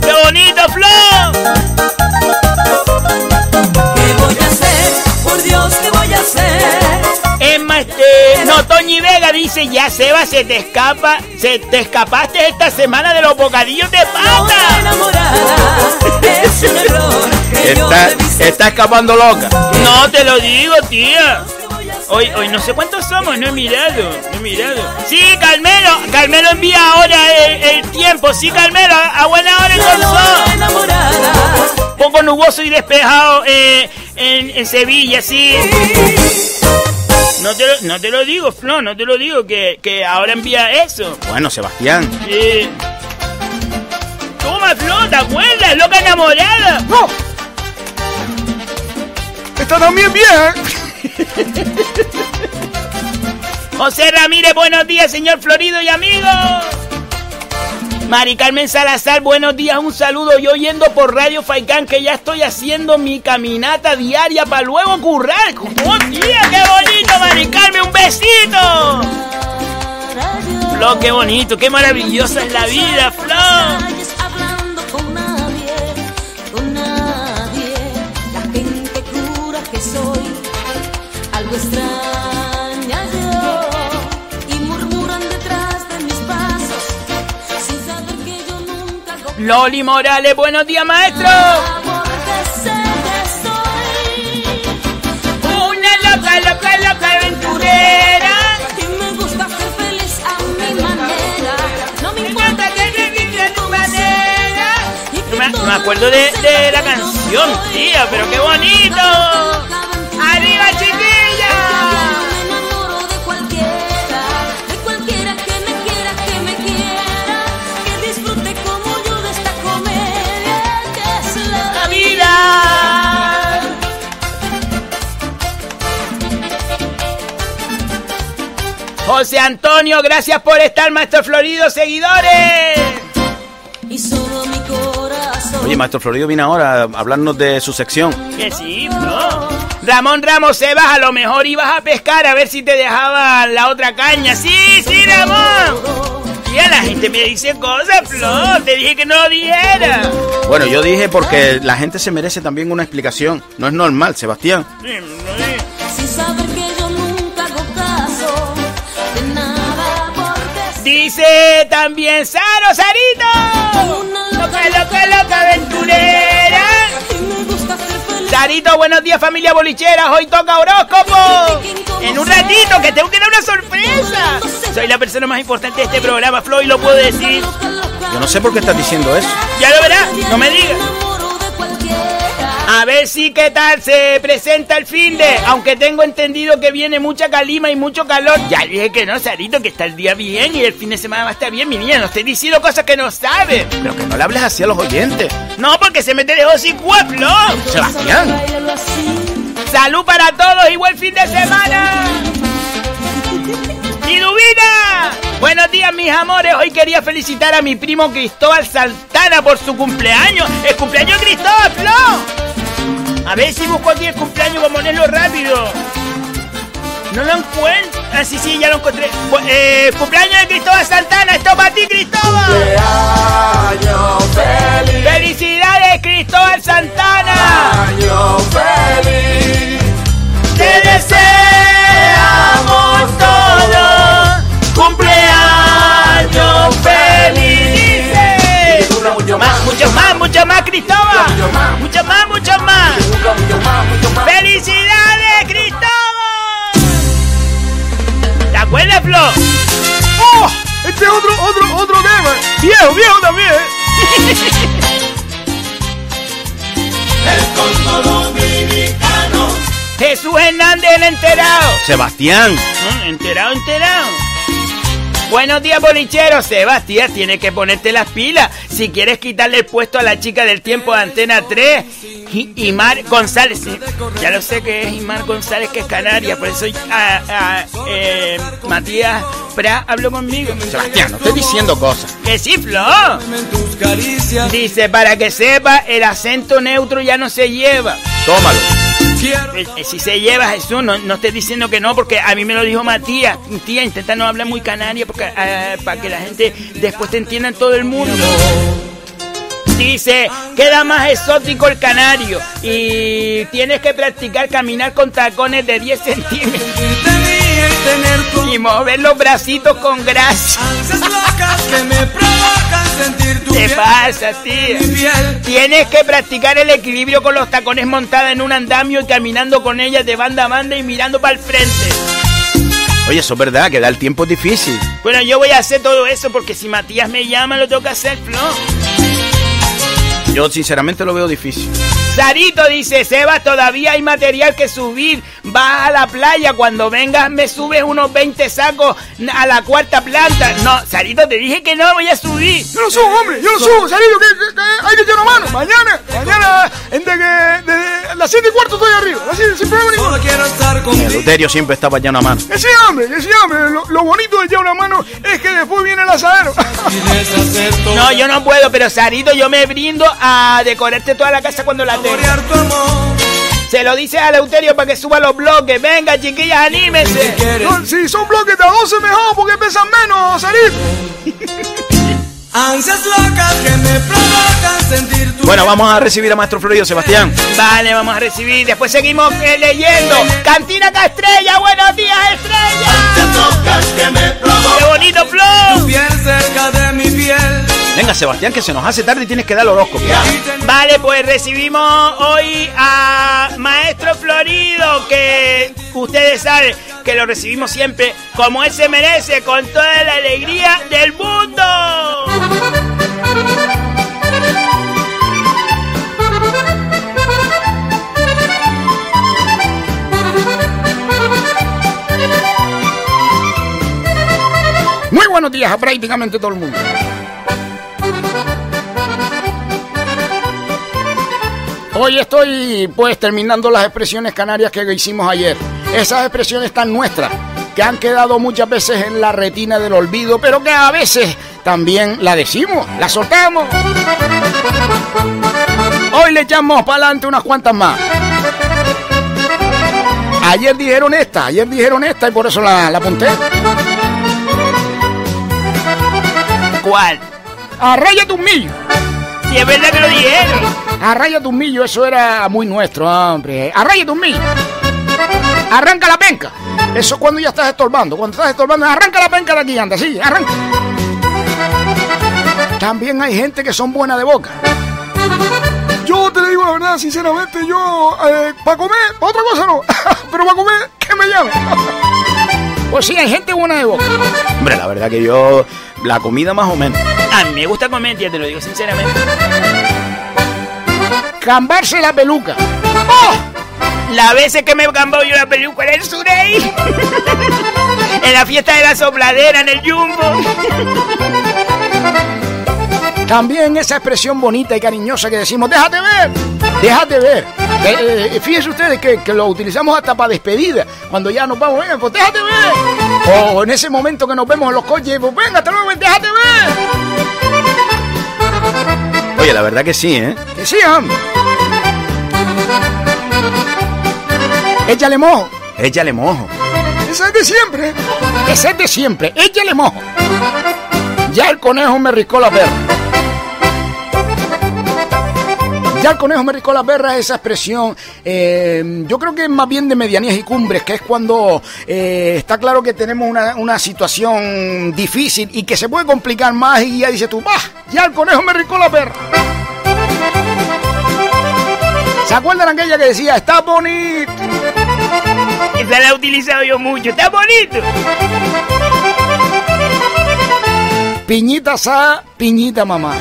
¡Qué bonito, Flo! Este, no, Toñi Vega dice, ya Seba se te escapa, se te escapaste esta semana de los bocadillos de pata. Es un error que yo Está, está escapando loca. No te lo digo, tía. Hoy, hoy no sé cuántos somos, no he mirado, no he mirado. Sí, Carmelo, Carmelo envía ahora el, el tiempo. Sí, Carmelo, a buena hora el. Poco nuboso y despejado eh, en, en Sevilla, sí. No te, lo, no te lo digo, Flo, no te lo digo, que, que ahora envía eso. Bueno, Sebastián. Sí. Toma, Flo, ¿te acuerdas? Loca enamorada. ¡No! Está también bien. José Ramírez, buenos días, señor Florido y amigos. Mari Carmen Salazar, buenos días, un saludo. Yo oyendo por Radio Faicán que ya estoy haciendo mi caminata diaria para luego currar. ¡Oh, tía, qué bonito, Mari Carmen! ¡Un besito! Flo, qué bonito, qué maravillosa es la vida, Flo. Loli Morales, buenos días, maestro. sé que soy Una loca, loca, loca aventurera. y me gusta ser feliz a mi manera. No me importa que vive tu manera. No me, no me acuerdo de, de la canción, tía, pero qué bonito. ¡Arriba, chiquilla! José Antonio, gracias por estar, maestro Florido, seguidores. Y solo mi corazón. Oye, Maestro Florido viene ahora a hablarnos de su sección. Que sí, no. Ramón Ramos, Sebas, a lo mejor ibas a pescar a ver si te dejaban la otra caña. Sí, sí, Ramón. Tía, la gente me dice cosas, Flor. Te dije que no lo dijera. Bueno, yo dije porque la gente se merece también una explicación. No es normal, Sebastián. Sin Dice también Saro Sarito. Loca, loca, loca aventurera. Sarito, buenos días familia bolichera. Hoy toca horóscopo. En un ratito que tengo que dar una sorpresa. Soy la persona más importante de este programa, Flo, y lo puedo decir. Yo no sé por qué estás diciendo eso. Ya lo verás, no me digas. A ver si qué tal se presenta el fin de. Aunque tengo entendido que viene mucha calima y mucho calor. Ya dije que no, Sarito, que está el día bien y el fin de semana va a estar bien, mi niña. No estoy diciendo cosas que no sabe. Pero que no le hables así a los oyentes. No, porque se me te dejó sin cuaplo. Sebastián. Salud para todos y buen fin de semana. ¡Liduvina! Buenos días, mis amores. Hoy quería felicitar a mi primo Cristóbal Santana por su cumpleaños. ¡El cumpleaños Cristóbal, Flo! A ver si busco aquí el cumpleaños para ponerlo rápido. No lo encuentro. Ah, sí, sí, ya lo encontré. Eh, cumpleaños de Cristóbal Santana. Esto para ti, Cristóbal. Cumpleaños feliz. ¡Felicidades, Cristóbal Santana! Año feliz. Te deseamos más, mucho más, Cristóbal. Mucho más, mucho más. ¡Felicidades, Cristóbal! ¿Te acuerdas, Flo? ¡Oh! Este es otro, otro, otro tema. Viejo, viejo también. ¿eh? Jesús Hernández, el enterado. Sebastián. Enterado, enterado. Buenos días, bolicheros. Sebastián, tienes que ponerte las pilas. Si quieres quitarle el puesto a la chica del tiempo de Antena 3, I- Imar González. Ya lo sé que es Imar González, que es canaria. Por eso ah, ah, eh, Matías Pra habló conmigo. Sebastián, no estoy diciendo cosas. Que sí, Flo. Dice, para que sepa, el acento neutro ya no se lleva. Tómalo. Eh, eh, Si se lleva Jesús, no, no estoy diciendo que no, porque a mí me lo dijo Matías. Tía, intenta no hablar muy canaria porque, eh, para que la gente después te entienda en todo el mundo. Dice, queda más exótico el canario y tienes que practicar caminar con tacones de 10 centímetros. Tener tu Y mover los bracitos con gracia. Ansias locas que me provocan sentir tu ¿Qué pasa, piel. Tienes que practicar el equilibrio con los tacones montada en un andamio y caminando con ellas de banda a banda y mirando para el frente. Oye, eso es verdad, que da el tiempo es difícil. Bueno, yo voy a hacer todo eso porque si Matías me llama lo tengo que hacer, Flo. Yo sinceramente lo veo difícil. Sarito dice, Seba, todavía hay material que subir. Vas a la playa, cuando vengas me subes unos 20 sacos a la cuarta planta. No, Sarito, te dije que no voy a subir. Yo lo subo, hombre, yo lo subo, Sarito, que, que- que hay que echar una mano. Mañana, mañana, entre que de las 7 y cuarto estoy arriba. Las 7, sin problema ninguno. Quiero estar El contigo. Luterio siempre estaba ya una mano. Sí, hombre, sí, hombre. Lo, lo bonito de echar una mano es que después viene el asadero. No, yo no puedo, pero Sarito, yo me brindo a decorarte toda la casa cuando la. Saborear tu amor. Se lo dice a Leuterio para que suba los bloques. Venga, chiquillas, anímense. Si son bloques de a 12 mejor porque pesan menos. Ansias locas que me provocan sentir tu Bueno, vamos a recibir a Maestro Florido Sebastián. Vale, vamos a recibir. Después seguimos eh, leyendo. Cantina Castrella, buenos días, Estrella. Qué bonito, Tu Flo. piel cerca de mi piel. Venga, Sebastián, que se nos hace tarde y tienes que dar el horóscopo. Vale, pues recibimos hoy a Maestro Florido, que ustedes saben que lo recibimos siempre como él se merece, con toda la alegría del mundo. Muy buenos días a prácticamente todo el mundo. Hoy estoy pues terminando las expresiones canarias que hicimos ayer. Esas expresiones tan nuestras, que han quedado muchas veces en la retina del olvido, pero que a veces también la decimos, la soltamos. Hoy le echamos para adelante unas cuantas más. Ayer dijeron esta, ayer dijeron esta y por eso la, la apunté. ¿Cuál? Arraya tu millo. Si es verdad que lo dijeron. Arraya tu millo, eso era muy nuestro, hombre. Arraya tu millo. Arranca la penca. Eso cuando ya estás estorbando. Cuando estás estorbando, arranca la penca de aquí, anda, sí, arranca. También hay gente que son buenas de boca. Yo te digo la verdad, sinceramente, yo, eh, para comer, pa' otra cosa no, pero para comer, que me llame. Pues sí, hay gente buena de boca. Hombre, la verdad que yo, la comida más o menos. A mí me gusta comer, tía, te lo digo sinceramente. Cambarse la peluca. Las veces que me cambió yo la peluca en el Surey. en la fiesta de la sopladera, en el Jumbo. También esa expresión bonita y cariñosa que decimos, déjate ver, déjate ver. Eh, eh, fíjense ustedes que, que lo utilizamos hasta para despedida. Cuando ya nos vamos, venga, pues déjate ver. O en ese momento que nos vemos en los coches, pues venga, hasta luego, déjate ver. Oye, la verdad que sí, ¿eh? Que sí, hombre. Échale mojo. Échale mojo. Esa es de siempre. Ese es de siempre. Échale mojo. Ya el conejo me riscó la perra. Ya el conejo me riscó la perra, esa expresión, eh, yo creo que es más bien de medianías y cumbres, que es cuando eh, está claro que tenemos una, una situación difícil y que se puede complicar más y ya dices tú, ¡bah! Ya el conejo me riscó la perra. ¿Se acuerdan aquella que decía, está bonito? Esa la he utilizado yo mucho. Está bonito. Piñita sa, piñita mamá.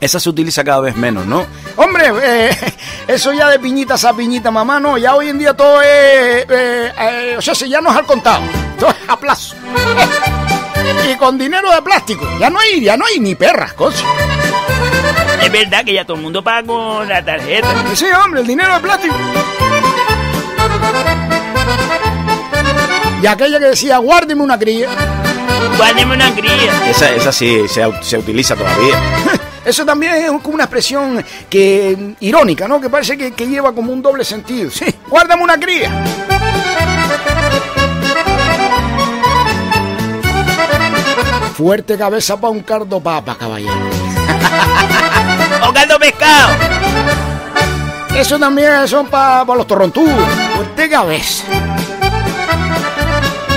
Esa se utiliza cada vez menos, ¿no? Hombre, eh, eso ya de piñitas a piñita, mamá, no. Ya hoy en día todo es. eh, eh, o sea, si ya no es al contado, todo es a plazo. y con dinero de plástico. Ya no hay, ya no hay ni perras, cosas. Es verdad que ya todo el mundo paga con la tarjeta. Sí, hombre, el dinero de plástico. Y aquella que decía, guárdeme una cría. Guárdeme una cría. Esa, esa sí se, se utiliza todavía. Eso también es como una expresión que irónica, ¿no? Que parece que, que lleva como un doble sentido. Sí, guárdame una cría. Fuerte cabeza para un cardo papa, caballero. O caldo pescado. Eso también son para los torrontudos. Fuerte cabeza.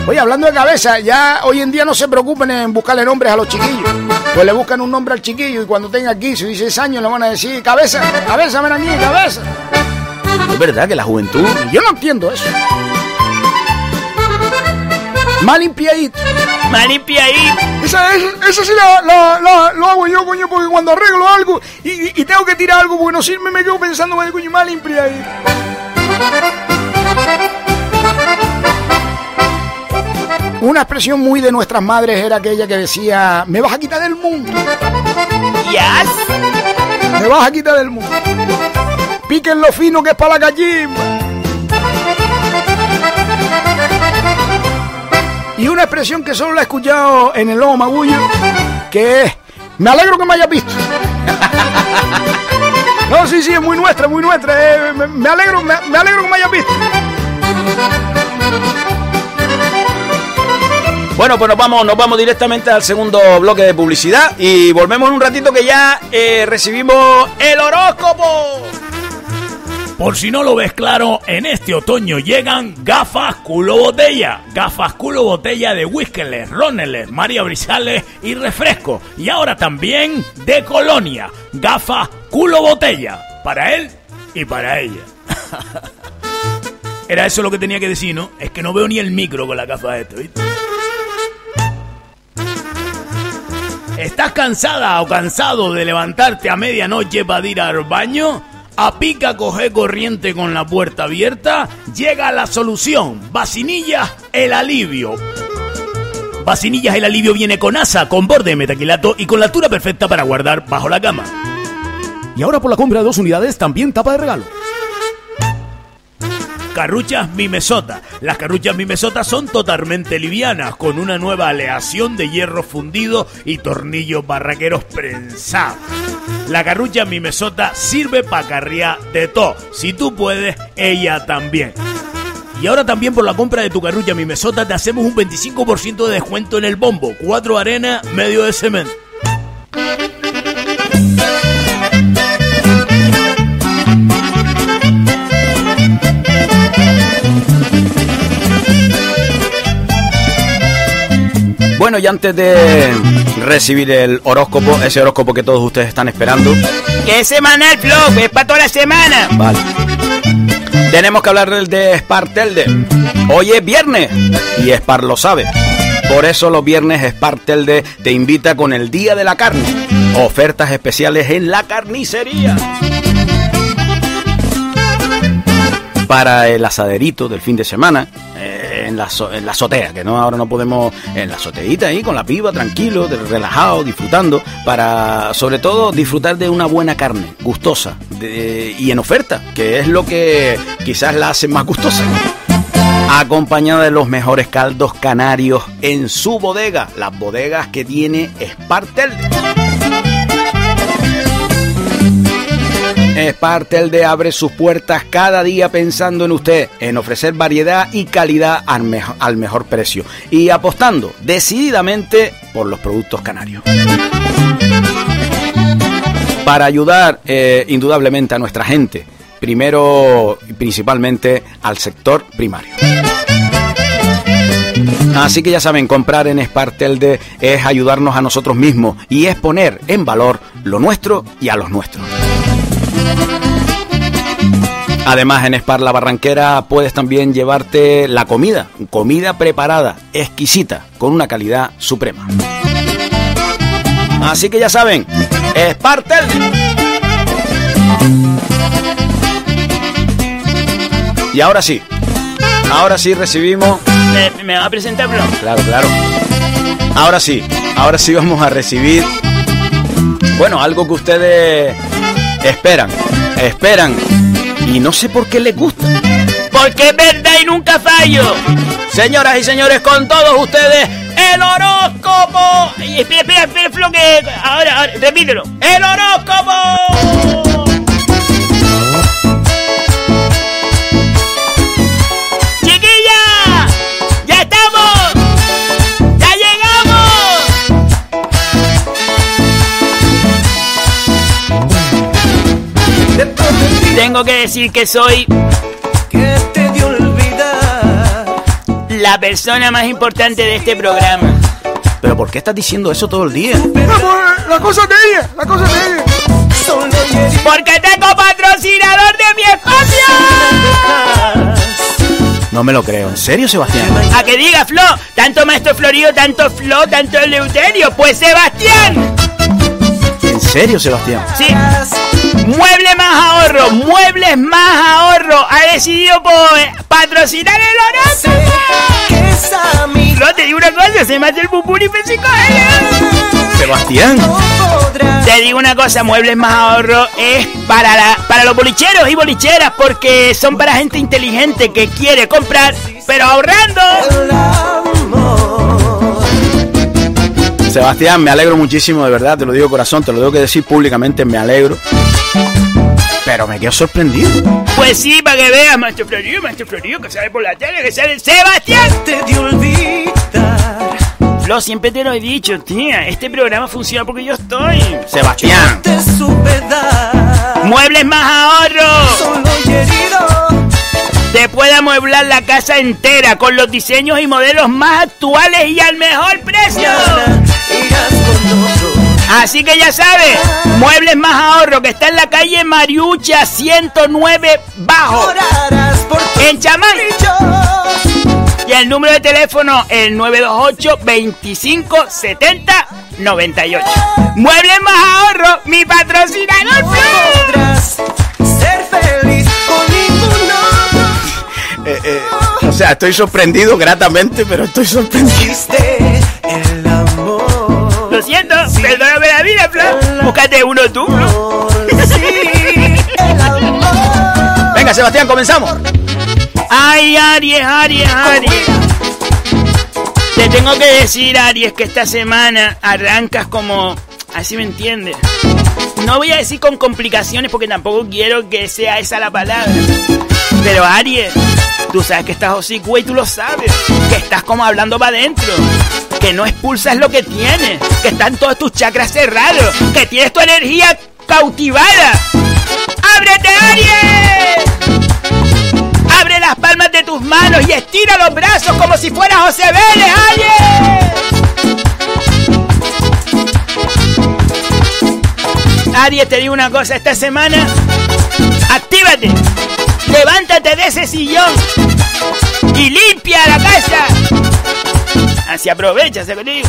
Oye, hablando de cabeza, ya hoy en día no se preocupen en buscarle nombres a los chiquillos. Pues le buscan un nombre al chiquillo y cuando tenga 15 o 16 años le van a decir, cabeza, cabeza, ven aquí, cabeza. Es verdad que la juventud... Yo no entiendo eso. Mal limpiadito. Mal limpiadito. Esa, esa, esa sí la, la- la- lo hago yo, coño, porque cuando arreglo algo y, y- y tengo que tirar algo porque no sirve, me quedo pensando, "Vale, coño, mal Una expresión muy de nuestras madres era aquella que decía, me vas a quitar del mundo. Yes. Me vas a quitar del mundo. Piquen lo fino que es para la gallimba. Y una expresión que solo la he escuchado en el lomo magullo, que es, me alegro que me hayas visto. No, sí, sí, es muy nuestra, muy nuestra. eh, me, me alegro, me, me alegro que me hayas visto. Bueno, pues nos vamos, nos vamos directamente al segundo bloque de publicidad y volvemos en un ratito que ya eh, recibimos el horóscopo. Por si no lo ves claro, en este otoño llegan gafas culo botella. Gafas culo botella de Whiskeles, Roneles, María Brizales y refresco. Y ahora también de Colonia. Gafas culo botella. Para él y para ella. Era eso lo que tenía que decir, ¿no? Es que no veo ni el micro con la gafa de esto, ¿viste? ¿Estás cansada o cansado de levantarte a medianoche para ir al baño? A pica coge corriente con la puerta abierta, llega la solución. Vacinillas, el alivio. Vacinillas, el alivio viene con asa, con borde de metaquilato y con la altura perfecta para guardar bajo la cama. Y ahora por la compra de dos unidades también tapa de regalo. Carruchas Mimesota. Las carruchas Mimesota son totalmente livianas, con una nueva aleación de hierro fundido y tornillos barraqueros prensados. La carrucha Mimesota sirve para carriar de todo. Si tú puedes, ella también. Y ahora también por la compra de tu carrucha Mimesota te hacemos un 25% de descuento en el bombo. Cuatro arena, medio de cemento. Bueno, y antes de recibir el horóscopo, ese horóscopo que todos ustedes están esperando, Que es semanal, Flow, es para toda la semana. vale. Tenemos que hablar del de Spartelde. Hoy es viernes y Spar lo sabe. Por eso los viernes Spartelde te invita con el Día de la Carne. Ofertas especiales en la carnicería. Para el asaderito del fin de semana, eh, en, la, en la azotea, que no ahora no podemos, en la azoteita ahí con la piba, tranquilo, relajado, disfrutando, para sobre todo disfrutar de una buena carne, gustosa y en oferta, que es lo que quizás la hace más gustosa acompañada de los mejores caldos canarios en su bodega, las bodegas que tiene Spartel. Spartelde abre sus puertas cada día pensando en usted, en ofrecer variedad y calidad al, mejo- al mejor precio y apostando decididamente por los productos canarios. Para ayudar eh, indudablemente a nuestra gente, primero y principalmente al sector primario. Así que ya saben, comprar en Spartelde es ayudarnos a nosotros mismos y es poner en valor lo nuestro y a los nuestros. Además, en Spar La Barranquera puedes también llevarte la comida, comida preparada, exquisita, con una calidad suprema. Así que ya saben, Spartel. Y ahora sí, ahora sí recibimos ¿Me, me va a presentar, Flow? Claro, claro. Ahora sí, ahora sí vamos a recibir, bueno, algo que ustedes esperan, esperan, y no sé por qué les gusta. Porque es verdad y nunca fallo. Señoras y señores, con todos ustedes, el horóscopo. Espera, espera, espera, que ahora, ahora, repítelo. ¡El horóscopo! Tengo que decir que soy que te dio olvidar la persona más importante de este programa. ¿Pero por qué estás diciendo eso todo el día? Vamos, la cosa de ella, la cosa de ella. Porque tengo patrocinador de mi espacio. No me lo creo. ¿En serio, Sebastián? A que diga Flo, tanto Maestro Florido, tanto Flo, tanto Eleuterio, pues Sebastián. ¿En serio, Sebastián? Sí. Mueble más ahorro, muebles más ahorro. Ha decidido por patrocinar el horóscopo. Flo, te digo una cosa, se me hace el pupuri Sebastián. Te digo una cosa, Muebles Más Ahorro es para, la, para los bolicheros y bolicheras porque son para gente inteligente que quiere comprar, pero ahorrando. Sebastián, me alegro muchísimo, de verdad, te lo digo corazón, te lo tengo que decir públicamente, me alegro. Pero me quedo sorprendido. Pues sí, para que veas, Maestro Florio, Maestro Florio, que sale por la tele, que sale Sebastián. Te de olvidar. Flo, siempre te lo he dicho, tía, este programa funciona porque yo estoy. Sebastián. Te supe dar. Muebles Más Ahorro. Solo y herido. Te puede amueblar la casa entera con los diseños y modelos más actuales y al mejor precio. Así que ya sabes, Muebles Más Ahorro que está en la calle Mariucha 109 Bajo, en Chamán. Y el número de teléfono, el 928 25 70 98. Muebles Más Ahorro, mi patrocinador. Podrás ser feliz con. Eh, eh, o sea, estoy sorprendido gratamente, pero estoy sorprendido. El amor. Perdóname la vida, Flo. Búscate uno tú, Flo. Venga, Sebastián, comenzamos. Ay, Aries, Aries, Aries. Te tengo que decir, Aries, que esta semana arrancas como... Así me entiendes. No voy a decir con complicaciones porque tampoco quiero que sea esa la palabra. Pero Aries, tú sabes que estás hocico y tú lo sabes. Que estás como hablando para adentro. Que no expulsas lo que tienes. Que están todos tus chakras cerrados. Que tienes tu energía cautivada. ¡Ábrete, Aries! Abre las palmas de tus manos y estira los brazos como si fueras José Vélez, Aries. Aries, te digo una cosa, esta semana, actívate, levántate de ese sillón y limpia la casa. Así aprovecha, se lo digo.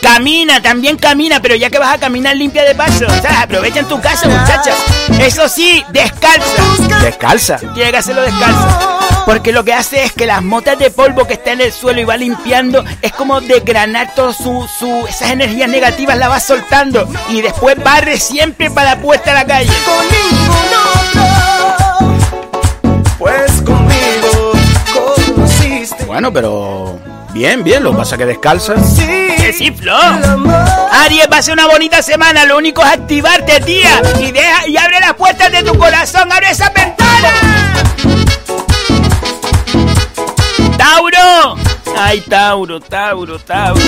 Camina, también camina, pero ya que vas a caminar limpia de paso, o sea, aprovecha en tu casa, muchachas. Eso sí, descalza. Descalza. Tiene que hacerlo descalzo. Porque lo que hace es que las motas de polvo que está en el suelo y va limpiando es como desgranar todas su, su, esas energías negativas, la va soltando. Y después barre siempre para la puesta a la calle. Con ningún otro. Pues conmigo conociste. Bueno, pero bien, bien, lo pasa que descalza. Sí, sí, Flo. Aries ser una bonita semana. Lo único es activarte, tía. Y deja y abre las puertas de tu corazón. Abre esa ventana. Tauro. Ay, Tauro, Tauro, Tauro.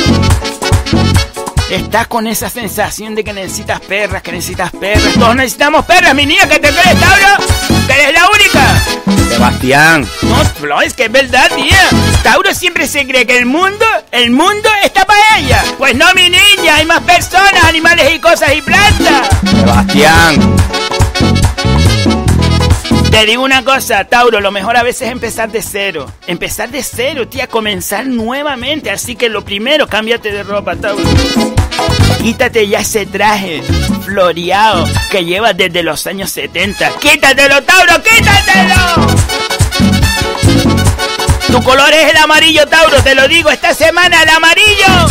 Estás con esa sensación de que necesitas perras, que necesitas perras. Todos necesitamos perras, mi niña. ¿Que te crees, Tauro? ¿Que eres la única? Sebastián. No, es que es verdad, tía. Tauro siempre se cree que el mundo, el mundo está para ella. Pues no, mi niña, hay más personas, animales y cosas y plantas. Sebastián. Te digo una cosa, Tauro, lo mejor a veces es empezar de cero. Empezar de cero, tía, comenzar nuevamente. Así que lo primero, cámbiate de ropa, Tauro. Quítate ya ese traje floreado que llevas desde los años 70. ¡Quítatelo, Tauro, quítatelo! Tu color es el amarillo, Tauro, te lo digo, esta semana el amarillo.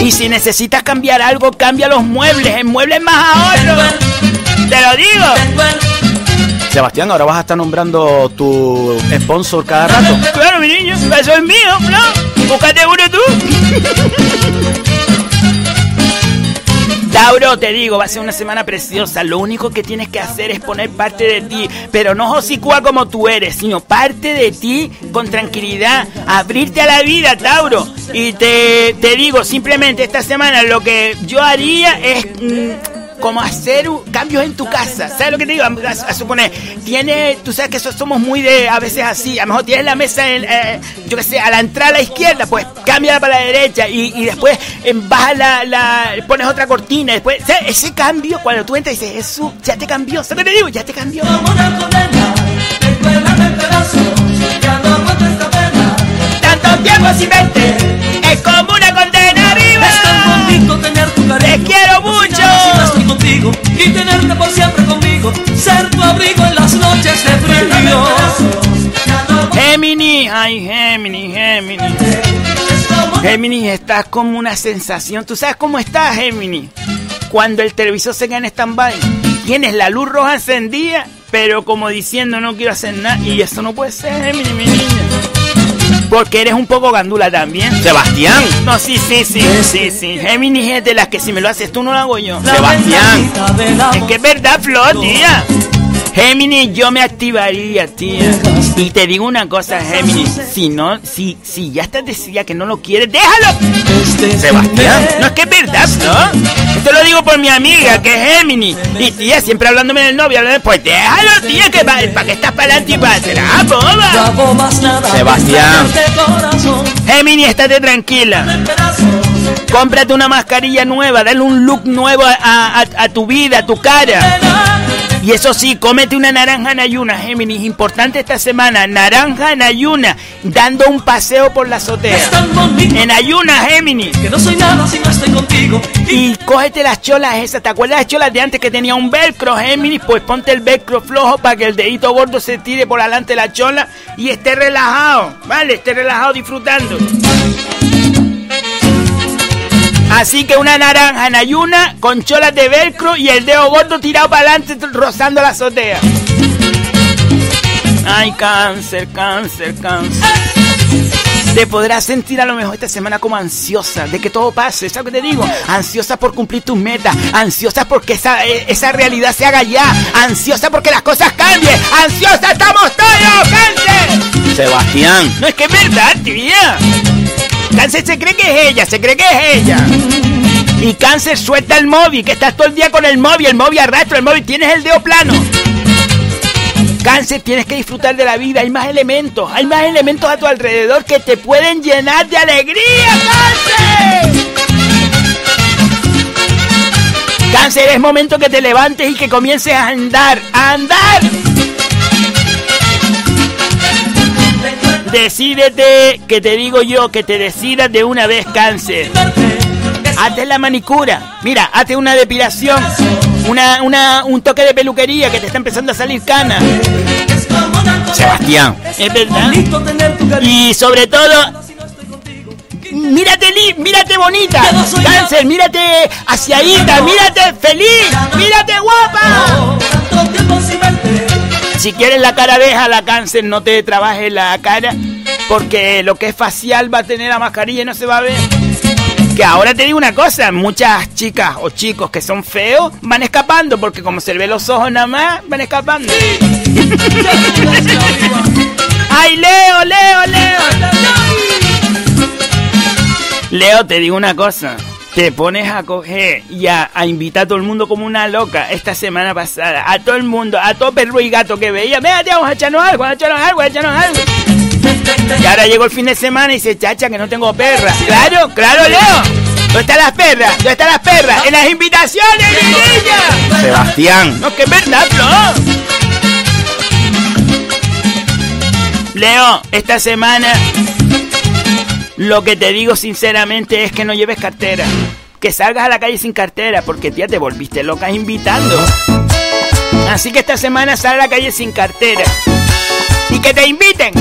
Y si necesitas cambiar algo, cambia los muebles, en muebles más ahorro. Te lo digo. Sebastián, ahora vas a estar nombrando tu sponsor cada rato. Claro, mi niño, eso es mío, ¿no? Búscate uno tú. Tauro, te digo, va a ser una semana preciosa. Lo único que tienes que hacer es poner parte de ti, pero no hocicúa como tú eres, sino parte de ti con tranquilidad, abrirte a la vida, Tauro. Y te, te digo, simplemente esta semana lo que yo haría es mm, como hacer cambios en tu casa. ¿Sabes lo que te digo? A, a- a suponer, tiene, tú sabes que eso somos muy de, a veces así, a lo mejor tienes la mesa, en, eh, yo qué sé, a la entrada a la izquierda, pues cámbiala para la derecha y, y después eh, bajas la, la, pones otra cortina, después, ¿sabes? ese cambio, cuando tú entras y dices, Jesús, ya te cambió, ¿sabes lo que te digo? Ya te cambió. Tanto tiempo sin verte, es como una condena arriba. Es tan bonito tener tu cariño. Te quiero mucho. Y tenerte por siempre conmigo. Ser tu abrigo en las noches de frío. Gemini, ay Gemini, Gemini. Gemini, estás como una sensación. ¿Tú sabes cómo estás, Gemini? Cuando el televisor se queda en stand-by, tienes la luz roja encendida, pero como diciendo no quiero hacer nada. Y eso no puede ser, Gemini, mi niña. Porque eres un poco gandula también. Sebastián. No, sí, sí, sí, sí, sí. Gemini es de las que si me lo haces tú no lo hago yo. Sebastián. Es que es verdad, Flor, tía. Géminis, yo me activaría, tía. Y te digo una cosa, Géminis. Si no, si, si ya estás decidida que no lo quieres, déjalo. Sebastián. No es que es verdad, ¿no? Esto lo digo por mi amiga, que es Géminis. Y tía, siempre hablándome del novio, hablando- pues déjalo, tía, que para que estás para adelante y para atrás, boba. Sebastián. Géminis, estate tranquila. Cómprate una mascarilla nueva, dale un look nuevo a, a- a tu vida, a tu cara. Y eso sí, cómete una naranja en ayuna, Géminis. Importante esta semana, naranja en ayuna, dando un paseo por la azotea. En ayuna, Géminis. que no soy nada si no estoy contigo. Y cógete las cholas esas. ¿Te acuerdas de las cholas de antes que tenía un velcro, Géminis? Pues ponte el velcro flojo para que el dedito gordo se tire por adelante de la chola y esté relajado, ¿vale? Esté relajado disfrutando. Así que una naranja en ayuna con cholas de velcro y el dedo gordo tirado para adelante rozando la azotea. Ay, cáncer, cáncer, cáncer. Te podrás sentir a lo mejor esta semana como ansiosa de que todo pase, ¿sabes lo que te digo? Ansiosa por cumplir tus metas, ansiosa porque esa, eh, esa realidad se haga ya, ansiosa porque las cosas cambien, ansiosa estamos todos, cáncer. Sebastián. No es que es verdad, tía. Cáncer se cree que es ella, se cree que es ella. Y cáncer suelta el móvil, que estás todo el día con el móvil, el móvil arrastra el móvil, tienes el dedo plano. Cáncer, tienes que disfrutar de la vida, hay más elementos, hay más elementos a tu alrededor que te pueden llenar de alegría, cáncer. Cáncer, es momento que te levantes y que comiences a andar, a andar. Decídete, que te digo yo, que te decidas de una vez cáncer. Hazte la manicura. Mira, hazte una depilación. Una, una, un toque de peluquería que te está empezando a salir cana. Sebastián. Es verdad. Y sobre todo, mírate, mírate bonita. Cáncer, mírate aseadita, mírate feliz, mírate guapa. Si quieres la cara déjala cáncer, no te trabajes la cara, porque lo que es facial va a tener la mascarilla y no se va a ver. Que ahora te digo una cosa, muchas chicas o chicos que son feos van escapando, porque como se le ve los ojos nada más, van escapando. ¡Ay, Leo, Leo, Leo! Leo, te digo una cosa. Te pones a coger y a, a invitar a todo el mundo como una loca esta semana pasada. A todo el mundo, a todo perro y gato que veía. Venga, tío, vamos a echarnos algo, vamos a echarnos algo, vamos a echarnos algo. Y ahora llegó el fin de semana y dice, chacha, que no tengo perra. Claro, claro, Leo. ¿Dónde están las perras? ¿Dónde están las perras? En las invitaciones, mi niña. Sebastián. No, que es verdad, Flo. Leo, esta semana lo que te digo sinceramente es que no lleves cartera. Que salgas a la calle sin cartera, porque tía te volviste loca invitando. Así que esta semana sal a la calle sin cartera. Y que te inviten.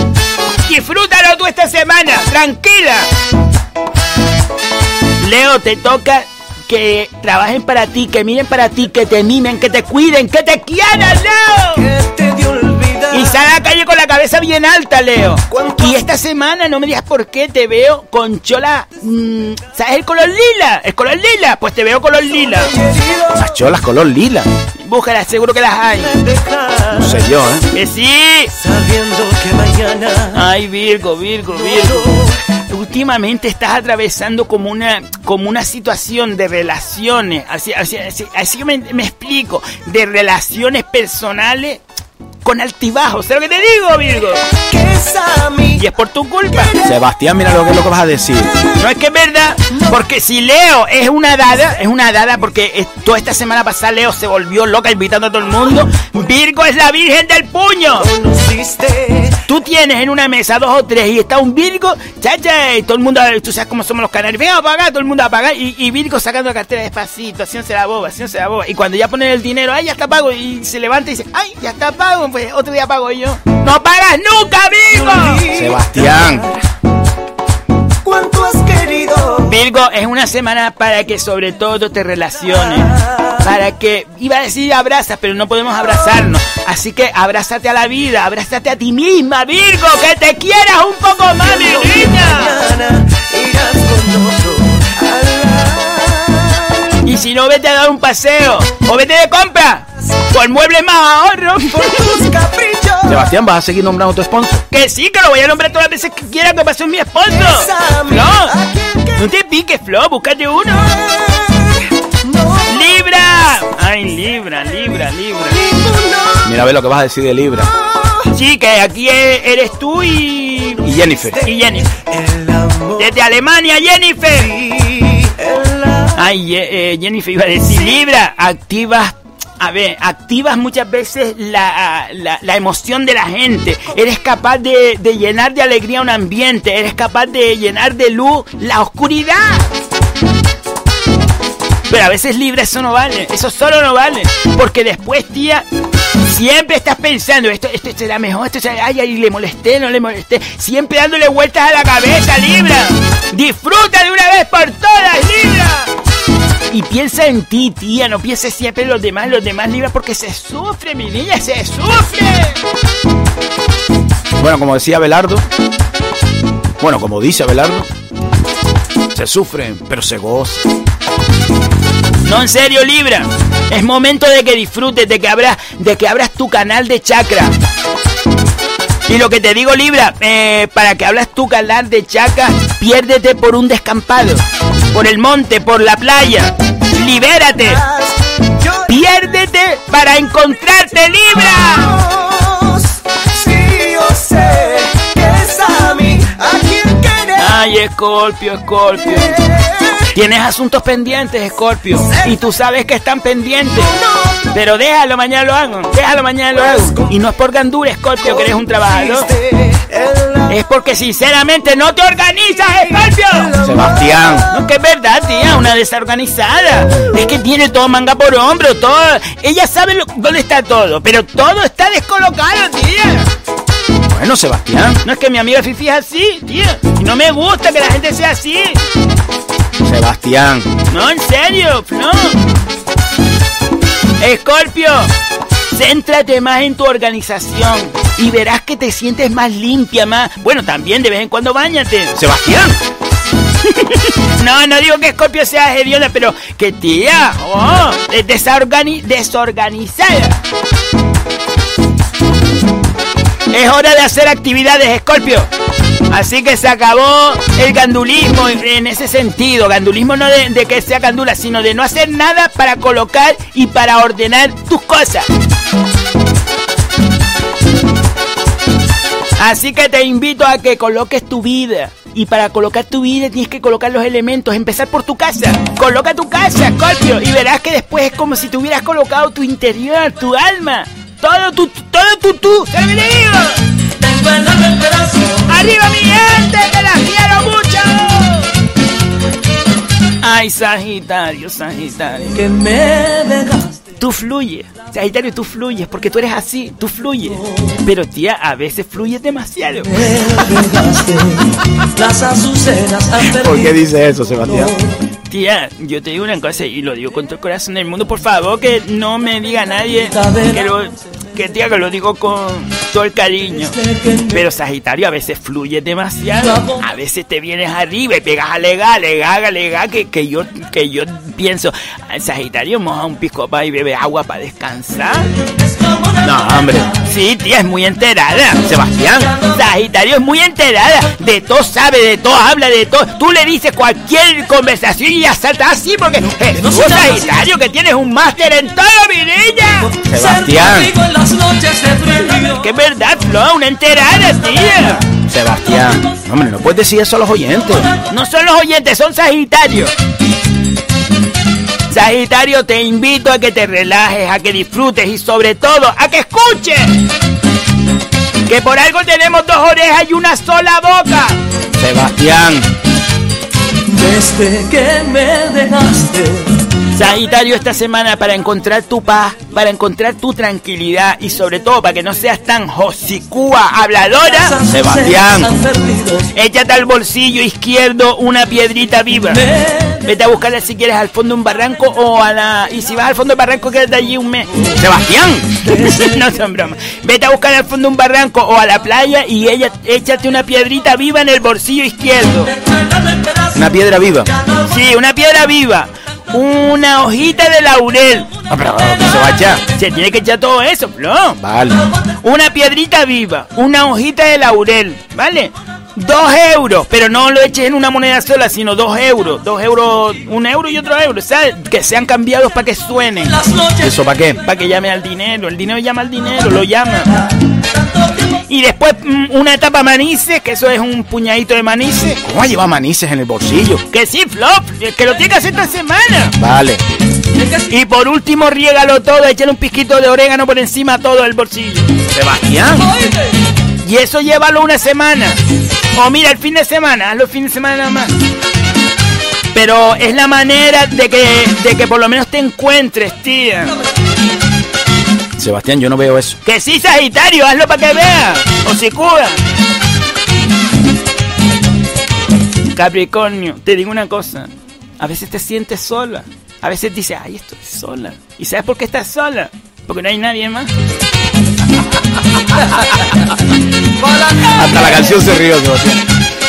Disfrútalo tú esta semana, tranquila. Leo, te toca que trabajen para ti, que miren para ti, que te mimen, que te cuiden, que te quieran, Leo. Y sal a la calle con la cabeza bien alta, Leo. Y esta semana, no me digas por qué, te veo con chola... mm, ¿Sabes el color lila? ¿El color lila? Pues te veo color lila. Las cholas color lila. Búscalas, seguro que las hay. No sé yo, ¿eh? Que sí. Sabiendo que mañana Ay, Virgo, Virgo, Virgo. últimamente estás atravesando como una, como una situación de relaciones, así, así, así, así que me, me explico, de relaciones personales con altibajos. ¿Sabes lo que te digo, Virgo? Y es por tu culpa. Sebastián, mira lo que, lo que vas a decir. No es que es verdad, porque si Leo es una dada, es una dada porque toda esta semana pasada Leo se volvió loca invitando a todo el mundo. Virgo es la virgen del puño. Tú tienes en una mesa dos o tres y está un Virgo, chacha, y todo el mundo, tú sabes cómo somos los canarios, venga a pagar, todo el mundo a pagar, y, y Virgo sacando la cartera despacito, haciéndose la boba, haciéndose la boba. Y cuando ya ponen el dinero, ay, ya está pago, y se levanta y dice, ay, ya está pago, pues otro día pago yo. ¡No pagas nunca, Virgo! Sebastián. ¿Cuánto has querido? Virgo, es una semana para que sobre todo te relaciones. Para que, iba a decir abrazas, pero no podemos abrazarnos. Así que abrázate a la vida, abrázate a ti misma, Virgo, que te quieras un poco más, mi niña. Y si no, vete a dar un paseo. O vete de compra. Por muebles más ahorro. Por tus caprichos. Sebastián, ¿vas a seguir nombrando a tu sponsor? Que sí, que lo voy a nombrar todas las veces que quiera que pase mi sponsor. Flo, no te piques, Flo, búscate uno. ¡Libra! Ay, Libra, Libra, Libra. Mira, a ver lo que vas a decir de Libra. Sí, que aquí e- eres tú y... Y Jennifer. Y Jennifer. Desde Alemania, Jennifer. Ay, eh, Jennifer iba a decir, Libra, activas... A ver, activas muchas veces la, la- la emoción de la gente. Eres capaz de, de llenar de alegría un ambiente. Eres capaz de llenar de luz la oscuridad. Pero a veces Libra eso no vale. Eso solo no vale. Porque después, tía, siempre estás pensando, esto, esto será mejor, esto será... Ay, ay, le molesté, no le molesté. Siempre dándole vueltas a la cabeza, Libra. Disfruta de una vez por todas, Libra. Y piensa en ti, tía, no pienses siempre en los demás, los demás Libra, porque se sufre, mi niña, se sufre. Bueno, como decía Belardo. Bueno, como dice Abelardo. Se sufre, pero se goza. No, en serio, Libra. Es momento de que disfrutes, de que abras, de que abras tu canal de chakra. Y lo que te digo, Libra, eh, para que abras tu canal de chakra, piérdete por un descampado, por el monte, por la playa. Libérate. Piérdete para encontrarte, Libra. Ay, Escorpio, Escorpio. Tienes asuntos pendientes, Escorpio. Y tú sabes que están pendientes. Pero déjalo, mañana lo hago. Déjalo, mañana lo hago. Y no es por gandura, Escorpio, que eres un trabajador. Es porque sinceramente no te organizas, Escorpio. Sebastián. No, que es verdad, tía, una desorganizada. Es que tiene todo manga por hombro, todo. Ella sabe lo- dónde está todo, pero todo está descolocado, tía. Bueno, Sebastián. No es que mi amiga Fifi es así, tía. Y no me gusta que la gente sea así. Sebastián. No, en serio, no. Escorpio, céntrate más en tu organización y verás que te sientes más limpia, más. Bueno, también de vez en cuando bañate. Sebastián. No, no digo que Escorpio sea hedionda, pero que tía, oh, es desorgani- desorganizada. Es hora de hacer actividades, Escorpio. Así que se acabó el gandulismo en ese sentido. Gandulismo no de, que sea gandula, sino de no hacer nada para colocar y para ordenar tus cosas. Así que te invito a que coloques tu vida. Y para colocar tu vida tienes que colocar los elementos. Empezar por tu casa. Coloca tu casa, Scorpio. Y verás que después es como si te hubieras colocado tu interior, tu alma. Todo tu, todo tu. ¡Arriba mi gente! ¡Que la quiero mucho! Ay, Sagitario, Sagitario. Que me dejaste. Tú fluyes. Sagitario, tú fluyes porque tú eres así. Tú fluyes. Pero tía, a veces fluyes demasiado. Las azucenas han ¿Por qué dice eso, Sebastián? Tía, yo te digo una cosa y lo digo con todo el corazón del mundo. Por favor, que no me diga nadie que lo, que tía, que lo digo con todo el cariño. Pero Sagitario a veces fluye demasiado. A veces te vienes arriba y pegas a legar, alegar, alegar, que, que yo, que yo pienso, "Ay, Sagitario moja un pisco y bebe agua para descansar. No, hombre. Sí, tía, es muy enterada. Sebastián. Sagitario es muy enterada. De todo sabe, de todo habla, de todo. Tú le dices cualquier conversación y ya salta así porque es un Sagitario que tienes un máster en todo, mi niña. Sebastián. Que verdad, Flo, una enterada, tía. Sebastián. Hombre, no puedes decir eso a los oyentes. No son los oyentes, son Sagitarios. Sagitario, te invito a que te relajes, a que disfrutes y sobre todo a que escuches. Que por algo tenemos dos orejas y una sola boca. Sebastián. Desde que me dejaste. Sagitario, esta semana para encontrar tu paz, para encontrar tu tranquilidad y sobre todo para que no seas tan josicúa habladora. Sebastián. Échate al bolsillo izquierdo una piedrita viva. Vete a buscarla si quieres al fondo de un barranco o a la... Y si vas al fondo del barranco quédate allí un mes. Sebastián. no son bromas. Vete a buscar al fondo de un barranco o a la playa y ella, échate una piedrita viva en el bolsillo izquierdo. Una piedra viva. Sí, una piedra viva. Una hojita de laurel. Ah, pero se va a echar. Se tiene que echar todo eso, Flo. Vale. Una piedrita viva, una hojita de laurel, ¿vale? Dos euros, pero no lo eches en una moneda sola, sino dos euros. Dos euros, un euro y otro euro, ¿sabes? Que sean cambiados para que suenen. ¿Eso para qué? Para que llame al dinero. El dinero llama al dinero, lo llama. Y después mm, una tapa manices, que eso es un puñadito de manices. ¿Cómo va a llevar manices en el bolsillo? Que sí, Flop, que lo tiene que hacer esta semana. Vale. Y por último, riégalo todo, échale un pizquito de orégano por encima todo el bolsillo. Sebastián. Y eso llévalo una semana. O mira, el fin de semana, hazlo el fin de semana nada más. Pero es la manera de que, de que por lo menos te encuentres, tía. Sebastián, yo no veo eso. Que sí, Sagitario, hazlo para que veas. O si cura. Capricornio, te digo una cosa. A veces te sientes sola. A veces dices, ay, estoy sola. ¿Y sabes por qué estás sola? Porque no hay nadie más. Hasta la canción se rió.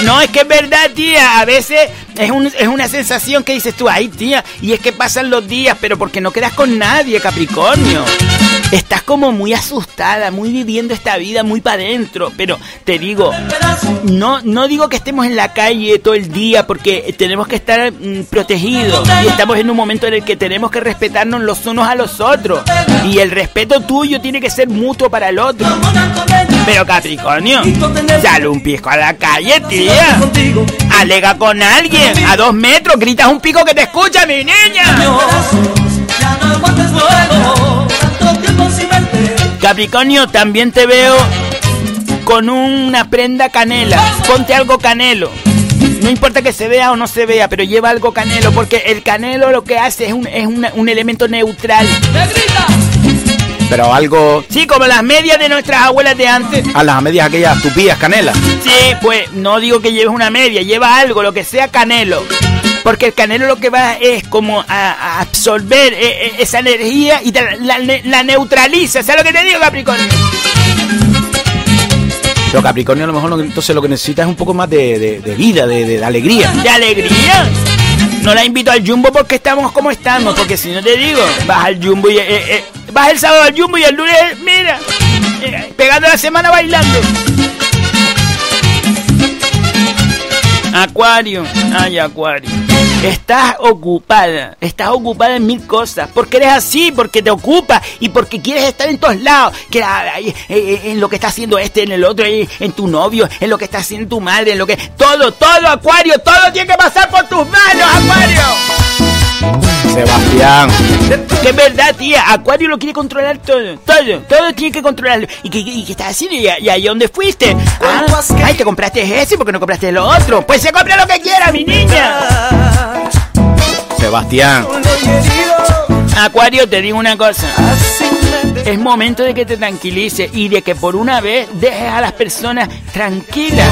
No, es que es verdad, tía. A veces es, un- es una sensación que dices tú, ay, tía. Y es que pasan los días, pero porque no quedas con nadie, Capricornio. Estás como muy asustada, muy viviendo esta vida muy para adentro. Pero te digo, no, no digo que estemos en la calle todo el día porque tenemos que estar mm, protegidos. Y estamos en un momento en el que tenemos que respetarnos los unos a los otros. Y el respeto tuyo tiene que ser mutuo para el otro. Pero Capricornio, sale un pisco a la calle, tía. Alega con alguien. A dos metros gritas un pico que te escucha, mi niña. Capricornio, también te veo con una prenda canela. Ponte algo canelo. No importa que se vea o no se vea, pero lleva algo canelo, porque el canelo lo que hace es un, es una- un elemento neutral. Pero algo Sí, como las medias de nuestras abuelas de antes. a las medias aquellas tupías, canela. Sí, pues no digo que lleves una media, lleva algo, lo que sea canelo. Porque el canelo lo que va es como a, a absorber eh, eh, esa energía y la, la- la neutraliza. ¿Sabes lo que te digo, Capricornio? Pero Capricornio a lo mejor lo- entonces lo que necesita es un poco más de, de- de vida, de, de- de alegría. ¿De alegría? No la invito al jumbo porque estamos como estamos. Porque si no te digo, vas al jumbo y... eh, eh, vas el sábado al jumbo y el lunes, mira, eh, pegando la semana bailando. Acuario, ay Acuario. Estás ocupada, estás ocupada en mil cosas, porque eres así, porque te ocupas y porque quieres estar en todos lados, que eh, eh, en lo que está haciendo este, en el otro, en tu novio, en lo que está haciendo tu madre, en lo que todo, todo Acuario, todo tiene que pasar por tus manos. Sebastián. Que es verdad, tía, Acuario lo quiere controlar todo, todo, todo tiene que controlarlo. ¿Y qué, y qué estás haciendo? ¿Y, a- y ahí dónde fuiste? Ah, ay, te compraste ese porque no compraste lo otro. Pues se compra lo que quiera, mi niña. Sebastián. Acuario, te digo una cosa. Es momento de que te tranquilices y de que por una vez dejes a las personas tranquilas.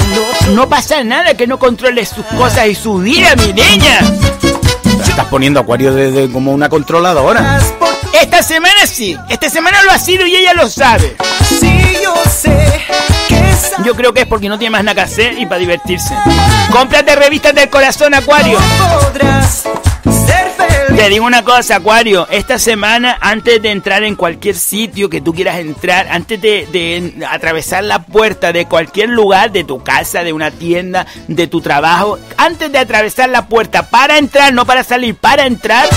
No pasa nada que no controles sus cosas y su vida, mi niña. Estás poniendo Acuario de, de- como una controladora. Esta semana sí, esta semana lo ha sido y ella lo sabe. Yo creo que es porque no tiene más nada que hacer y para divertirse. Cómprate revistas del corazón, Acuario. Te digo una cosa, Acuario. Esta semana, antes de entrar en cualquier sitio que tú quieras entrar, antes de, de atravesar la puerta de cualquier lugar, de tu casa, de una tienda, de tu trabajo, antes de atravesar la puerta para entrar, no para salir, para entrar,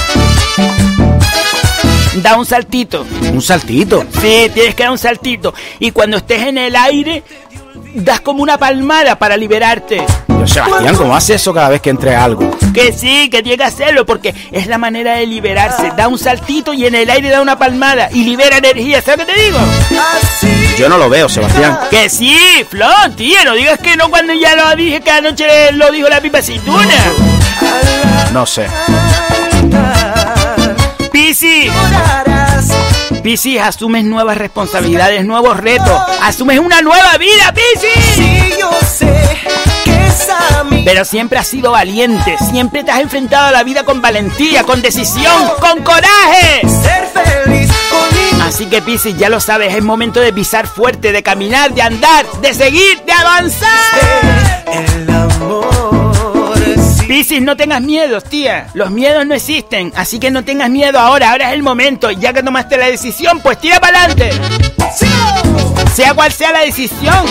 da un saltito. Un saltito. Sí, tienes que dar un saltito. Y cuando estés en el aire, das como una palmada para liberarte. Pero Sebastián, ¿cómo hace eso cada vez que entre algo? Que sí, que tiene que hacerlo porque es la manera de liberarse. Da un saltito y en el aire da una palmada y libera energía. ¿Sabes qué te digo? Yo no lo veo, Sebastián. Que sí, Flo, tío, no digas que no cuando ya lo dije que anoche lo dijo la pipa aceituna. No sé. Pisi. Piscis, asumes nuevas responsabilidades, nuevos retos. Asumes una nueva vida, Piscis. Sí, yo sé que es a mí. Pero siempre has sido valiente, siempre te has enfrentado a la vida con valentía, con decisión, con coraje. Ser feliz con mi Así que Piscis, ya lo sabes, es momento de pisar fuerte, de caminar, de andar, de seguir, de avanzar. el amor. Piscis, no tengas miedos, tía. Los miedos no existen, así que no tengas miedo ahora, ahora es el momento. Ya que tomaste la decisión, pues tira para adelante. Sea cual sea la decisión,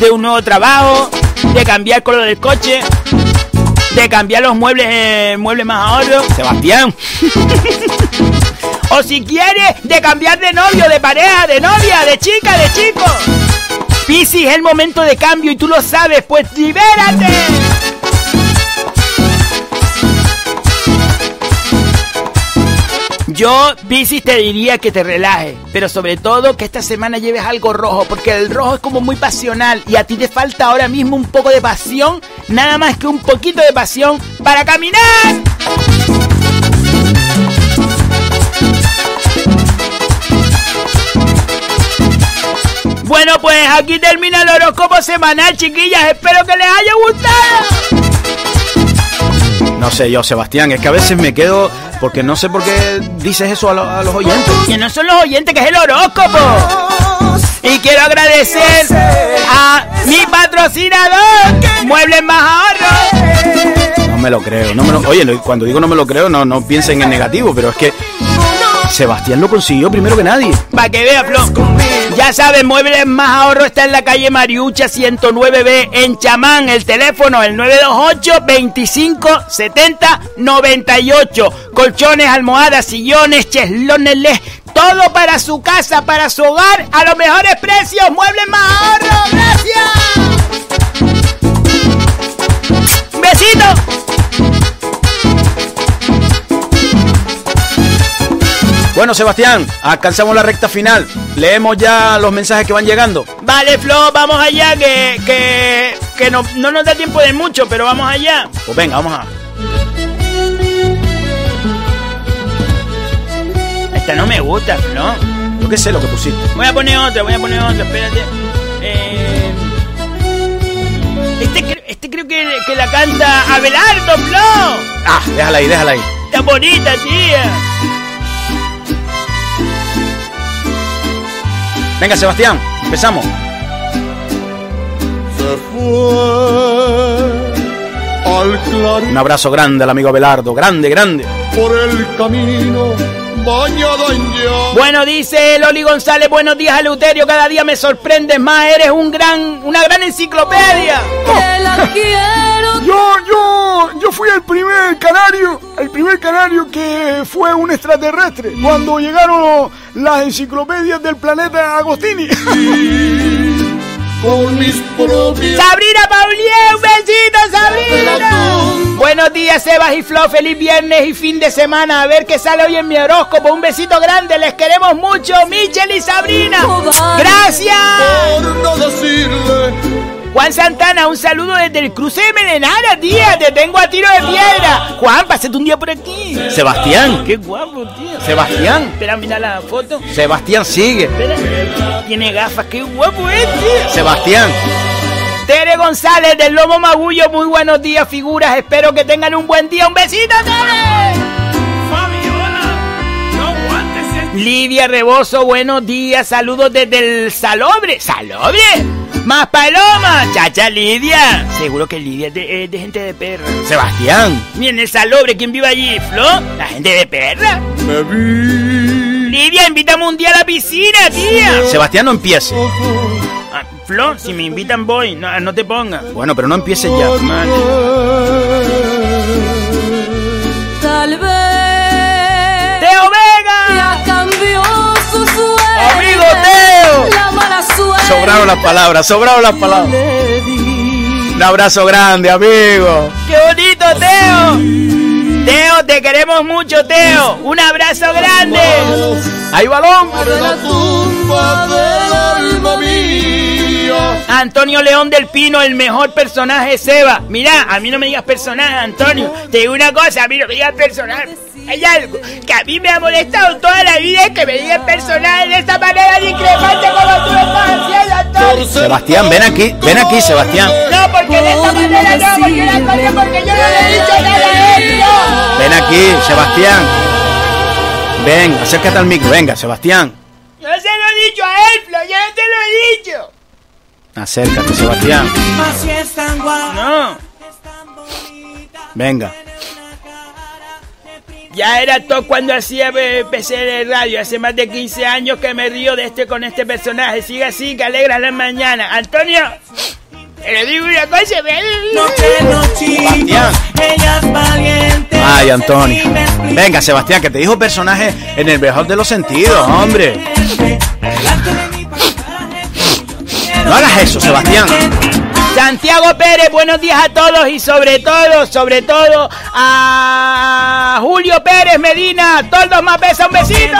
de un nuevo trabajo, de cambiar el color del coche, de cambiar los muebles, eh, muebles más ahorro. Sebastián. O si quieres, de cambiar de novio, de pareja, de novia, de chica, de chico. Piscis, es el momento de cambio y tú lo sabes, pues libérate. Yo, Piscis, te diría que te relajes, pero sobre todo que esta semana lleves algo rojo, porque el rojo es como muy pasional y a ti te falta ahora mismo un poco de pasión, nada más que un poquito de pasión para caminar. Bueno, pues aquí termina el horóscopo semanal, chiquillas. Espero que les haya gustado. No sé yo, Sebastián, es que a veces me quedo porque no sé por qué dices eso a, lo- a los oyentes. Que no son los oyentes, que es el horóscopo. Y quiero agradecer a mi patrocinador, Muebles Más Ahorro. No me lo creo. No me lo- oye, cuando digo no me lo creo, no, no piensen en negativo, pero es que Sebastián lo consiguió primero que nadie. Para que vea, Flo. Ya saben, Muebles Más Ahorro está en la calle Mariucha 109B en Chamán. El teléfono, el 928 25 70 98. Colchones, almohadas, sillones, cheslones, todo para su casa, para su hogar, a los mejores precios. Muebles Más Ahorro. Gracias. Besito. Bueno, Sebastián, alcanzamos la recta final. Leemos ya los mensajes que van llegando. Vale, Flo, vamos allá, que, que, que no, no nos da tiempo de mucho, pero vamos allá. Pues venga, vamos a. Esta no me gusta, Flo. Yo qué sé lo que pusiste. Voy a poner otra, voy a poner otra, espérate. Eh, este, este creo que, que la canta Abelardo, Flo. Ah, déjala ahí, déjala ahí. Está bonita, tía. Venga, Sebastián, empezamos. Se fue al Un abrazo grande al amigo Abelardo, grande, grande. por el camino Bueno, dice Loli González, buenos días, Eleuterio. Cada día me sorprendes más, eres un gran, una gran enciclopedia. Que la quiero. Yo, yo, yo fui el primer canario, el primer canario que fue un extraterrestre cuando llegaron las enciclopedias del planeta Agostini. Con mis propias Sabrina Paulier, un besito, Sabrina. Buenos días, Sebas y Flo. Feliz viernes y fin de semana. A ver qué sale hoy en mi horóscopo. Un besito grande. Les queremos mucho, Michel y Sabrina. Gracias. por no decirle Juan Santana, un saludo desde el cruce de Melenara, tía. Te tengo a tiro de piedra. Juan, pásate un día por aquí. Sebastián. Qué guapo, tío. Sebastián. Espera, mira la foto. Sebastián sigue. Espera. Tiene gafas. Qué guapo es, tío. Sebastián. Tere González del Lomo Magullo, muy buenos días, figuras. Espero que tengan un buen día. ¡Un besito, Tere! Lidia Rebozo, buenos días. Saludos desde el Salobre. ¿Salobre? ¡Más palomas! ¡Chacha Lidia! Seguro que Lidia es de, es de gente de perra. Sebastián. Ni en el salobre, ¿quién vive allí? ¿Flo? ¿La gente de perra? Me vi. Lidia, invítame un día a la piscina, tía. Sebastián, no empiece. Ah, Flo, si me invitan voy, no, no te pongas. Bueno, pero no empieces ya. Tal vez ¡Teo Vega! ya cambió su suerte. ¡Amigo Teo! La mala suerte. Sobraron las palabras, sobraron las palabras. Un abrazo grande, amigo. ¡Qué bonito, Teo! Teo, te queremos mucho, Teo. Un abrazo grande. ¡Hay balón! Antonio León del Pino, el mejor personaje, Seba. Mira, a mí no me digas personaje, Antonio. Te digo una cosa, a mí no me digas personaje. Hay algo que a mí me ha molestado toda la vida es que me digan personaje de esta manera discrepante como tú lo estás haciendo, Antonio. Sebastián, ven aquí, ven aquí, Sebastián. No, porque de esta manera no, porque cosa, porque yo no le he dicho nada a él, no. Ven aquí, Sebastián. Ven, acércate al micro, venga, Sebastián. Yo se lo he dicho a él, Flo, yo no te lo he dicho. Acércate, Sebastián. Así es tan guapa. No, Venga. Ya era todo cuando hacía eh, PC de radio, hace más de 15 años que me río de este con este personaje. Sigue así, que alegra la mañana. Antonio, te le digo una cosa, me... No que no chico, Sebastián. ella es valiente. Ay, Antonio. Venga, Sebastián, que te dijo personaje en el mejor de los sentidos, hombre. No hagas eso, Sebastián. Santiago Pérez, buenos días a todos y sobre todo, sobre todo a Julio Pérez Medina, todos más besos, un besito.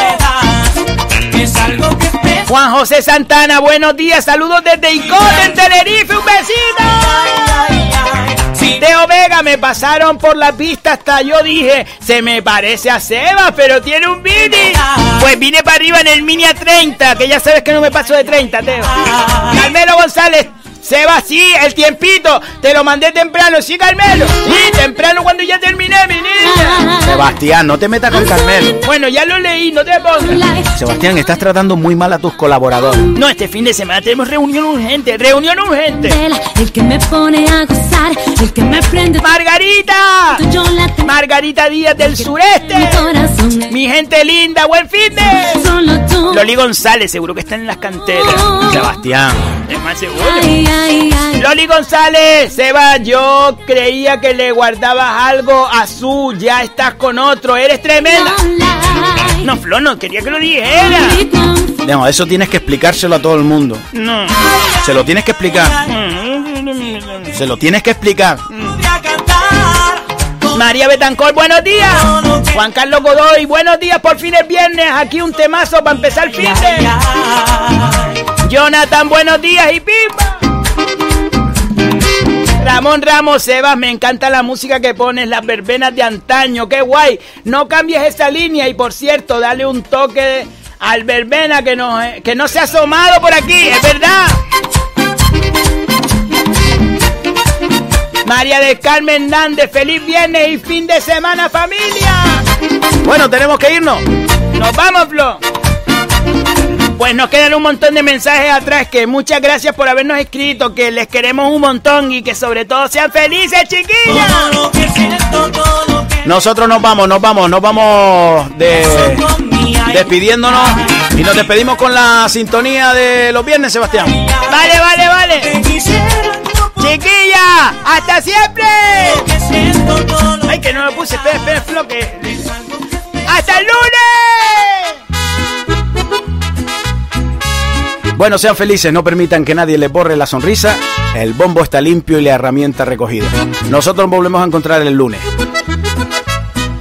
Juan José Santana, buenos días, saludos desde Icón, en Tenerife, un besito. Teo Vega, me pasaron por la pista hasta yo dije, se me parece a Seba, pero tiene un mini. Pues vine para arriba en el mini a 30, que ya sabes que no me paso de 30, Teo. Carmelo González. Seba, sí, el tiempito, te lo mandé temprano, sí, Carmelo. Sí, temprano cuando ya terminé, mi niña. Sebastián, no te metas con Carmelo. Bueno, ya lo leí, no te pongas. Sebastián, estás tratando muy mal a tus colaboradores. No, este fin de semana tenemos reunión urgente, reunión urgente. El que me pone a gozar, el que me prende. Margarita, Margarita Díaz del sureste. Mi gente linda, buen fin de. Loli González, seguro que está en las canteras. Sebastián. Es más seguro. Ay, ay, ay. Loli González, Seba, yo creía que le guardabas algo a su, ya estás con otro, eres tremenda. No, Flo, no quería que lo dijera. No, eso tienes que explicárselo a todo el mundo. No. Se lo tienes que explicar. Se lo tienes que explicar. María Betancor, buenos días. Juan Carlos Godoy, buenos días, por fin es viernes. Aquí un temazo para empezar el fin de. Jonathan, buenos días y pimba. Ramón Ramos, Sebas, me encanta la música que pones, las verbenas de antaño, qué guay. No cambies esa línea y por cierto, dale un toque de- al verbena que no, que no se ha asomado por aquí, es verdad. María del Carmen Hernández, feliz viernes y fin de semana familia. Bueno, tenemos que irnos. Nos vamos, Flo. Pues nos quedan un montón de mensajes atrás que muchas gracias por habernos escrito, que les queremos un montón y que sobre todo sean felices, chiquillas. Lo lo Nosotros nos vamos, nos vamos, nos vamos de despidiéndonos y nos despedimos con la sintonía de los viernes, Sebastián. Vale, vale, vale. Chiquilla, hasta siempre. Ay, que no me puse, espera, espera, Flo, que... ¡Hasta el lunes! Bueno, sean felices, no permitan que nadie les borre la sonrisa. El bombo está limpio y la herramienta recogida. Nosotros nos volvemos a encontrar el lunes.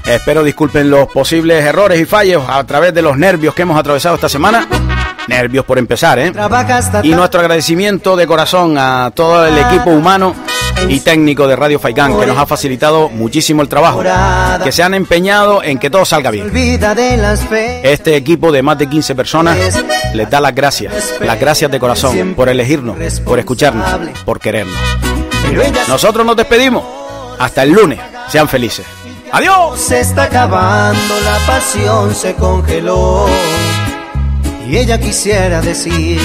Espero disculpen los posibles errores y fallos a través de los nervios que hemos atravesado esta semana. Nervios por empezar, ¿eh? Y nuestro agradecimiento de corazón a todo el equipo humano y técnico de Radio Faikán que nos ha facilitado muchísimo el trabajo, que se han empeñado en que todo salga bien. Este equipo de más de 15 personas les da las gracias, las gracias de corazón por elegirnos, por escucarnos, por querernos. Nosotros nos despedimos. Hasta el lunes. Sean felices. Adiós. Se está acabando, la pasión se congeló. Y ella quisiera decir,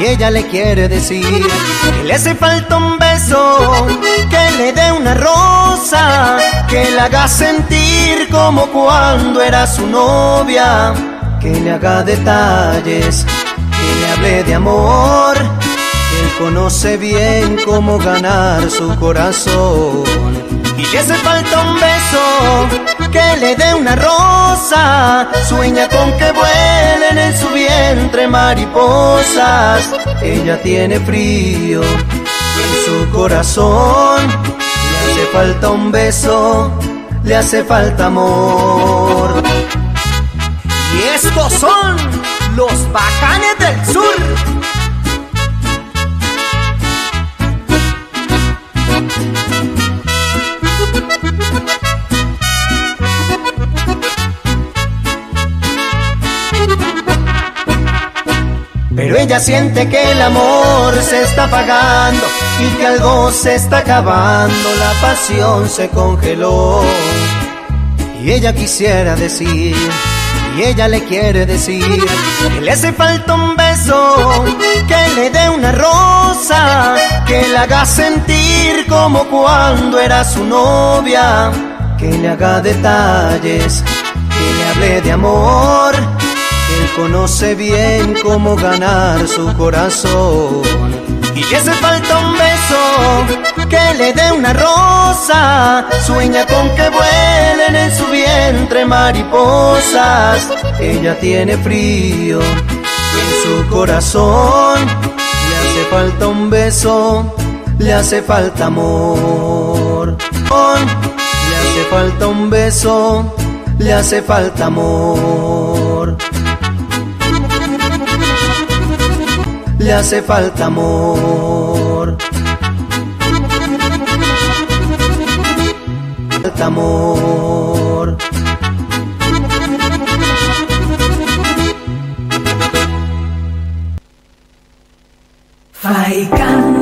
y ella le quiere decir que le hace falta un beso, que le dé una rosa, que le haga sentir como cuando era su novia, que le haga detalles, que le hable de amor, que él conoce bien cómo ganar su corazón. Y le hace falta un beso, que le dé una rosa, sueña con que vuelen en su vientre mariposas. Ella tiene frío en su corazón, le hace falta un beso, le hace falta amor. Y estos son los bacanes del sur. Pero ella siente que el amor se está apagando y que algo se está acabando, la pasión se congeló. Y ella quisiera decir, y ella le quiere decir, que le hace falta un beso, que le dé una rosa, que le haga sentir como cuando era su novia, que le haga detalles, que le hable de amor conoce bien cómo ganar su corazón. Y le hace falta un beso, que le dé una rosa. Sueña con que vuelen en su vientre mariposas. Ella tiene frío en su corazón. Le hace falta un beso, le hace falta amor. Le hace falta un beso, le hace falta amor. Le hace falta amor. Falta amor. Faikan